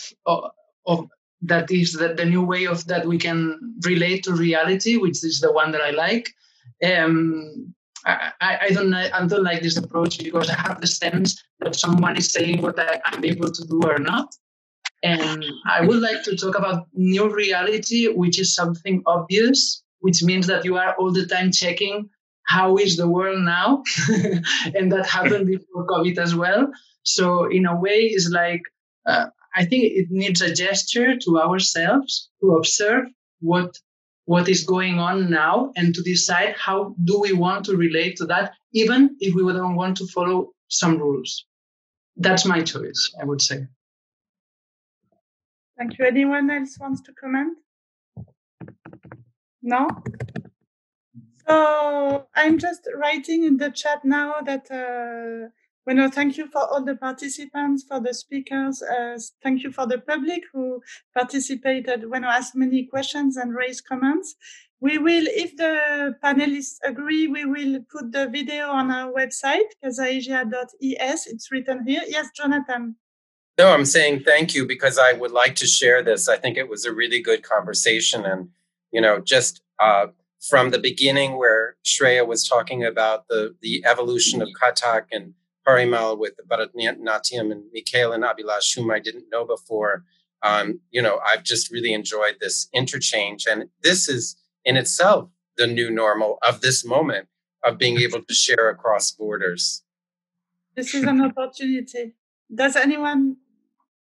S3: of, that is the, the new way of that we can relate to reality, which is the one that I like. Um, I, I, don't I don't like this approach because I have the sense that someone is saying what I, am able to do or not. And I would like to talk about new reality, which is something obvious, which means that you are all the time checking how is the world now, and that happened before COVID as well. So in a way, it's like uh, I think it needs a gesture to ourselves to observe what what is going on now and to decide how do we want to relate to that, even if we don't want to follow some rules. That's my choice, I would say.
S1: Thank you. Anyone else wants to comment? No? So I'm just writing in the chat now that uh, Bueno, thank you for all the participants, for the speakers. Uh, thank you for the public who participated when I asked many questions and raised comments. We will, if the panelists agree, we will put the video on our website, casaasia.es. It's written here. Yes, Jonathan.
S6: No, I'm saying thank you because I would like to share this. I think it was a really good conversation. And, you know, just uh, from the beginning where Shreya was talking about the, the evolution of Kathak and Parimal with Bharatanatyam and Mikhail and Abhilash, whom I didn't know before. Um, you know, I've just really enjoyed this interchange. And this is in itself the new normal of this moment of being able to share across borders.
S1: This is an opportunity. Does anyone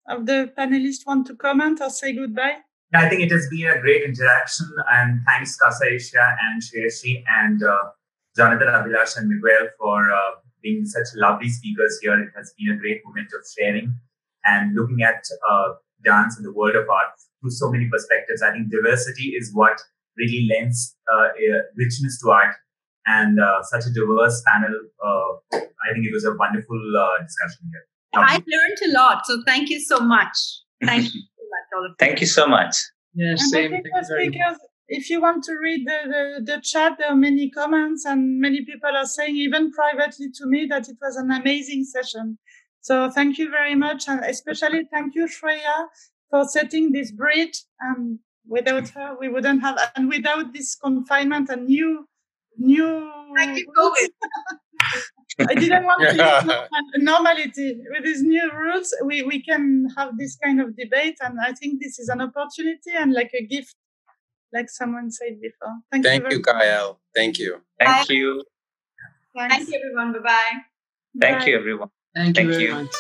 S1: of the panelists want to comment or say goodbye?
S5: I think it has been a great interaction, and thanks Casa Asia and Shreyashi and uh, Jonathan Abhilash and Miguel for uh, being such lovely speakers here. It has been a great moment of sharing and looking at uh, dance and the world of art through so many perspectives. I think diversity is what really lends uh, richness to art. And uh, such a diverse panel, uh, I think it was a wonderful discussion here.
S2: I learned a lot, so thank you so much. Thank you so much, all of you.
S4: Thank you so much.
S3: Yeah, same.
S1: Because if you want to read the, the, the, chat, there are many comments and many people are saying even privately to me that it was an amazing session. So thank you very much. And especially thank you, Shreya, for setting this bridge. Um, without her, we wouldn't have, and without this confinement and new, new.
S2: Thank you, COVID.
S1: I didn't want to normality with these new rules. We, we can have this kind of debate. And I think this is an opportunity and like a gift like someone said before. Thank,
S6: Thank
S1: you,
S6: you Gael. Thank you.
S4: Thank you.
S2: Thank you, everyone. Bye-bye.
S4: Thank you, everyone.
S3: Thank,
S4: Thank
S3: you very
S4: you.
S3: much.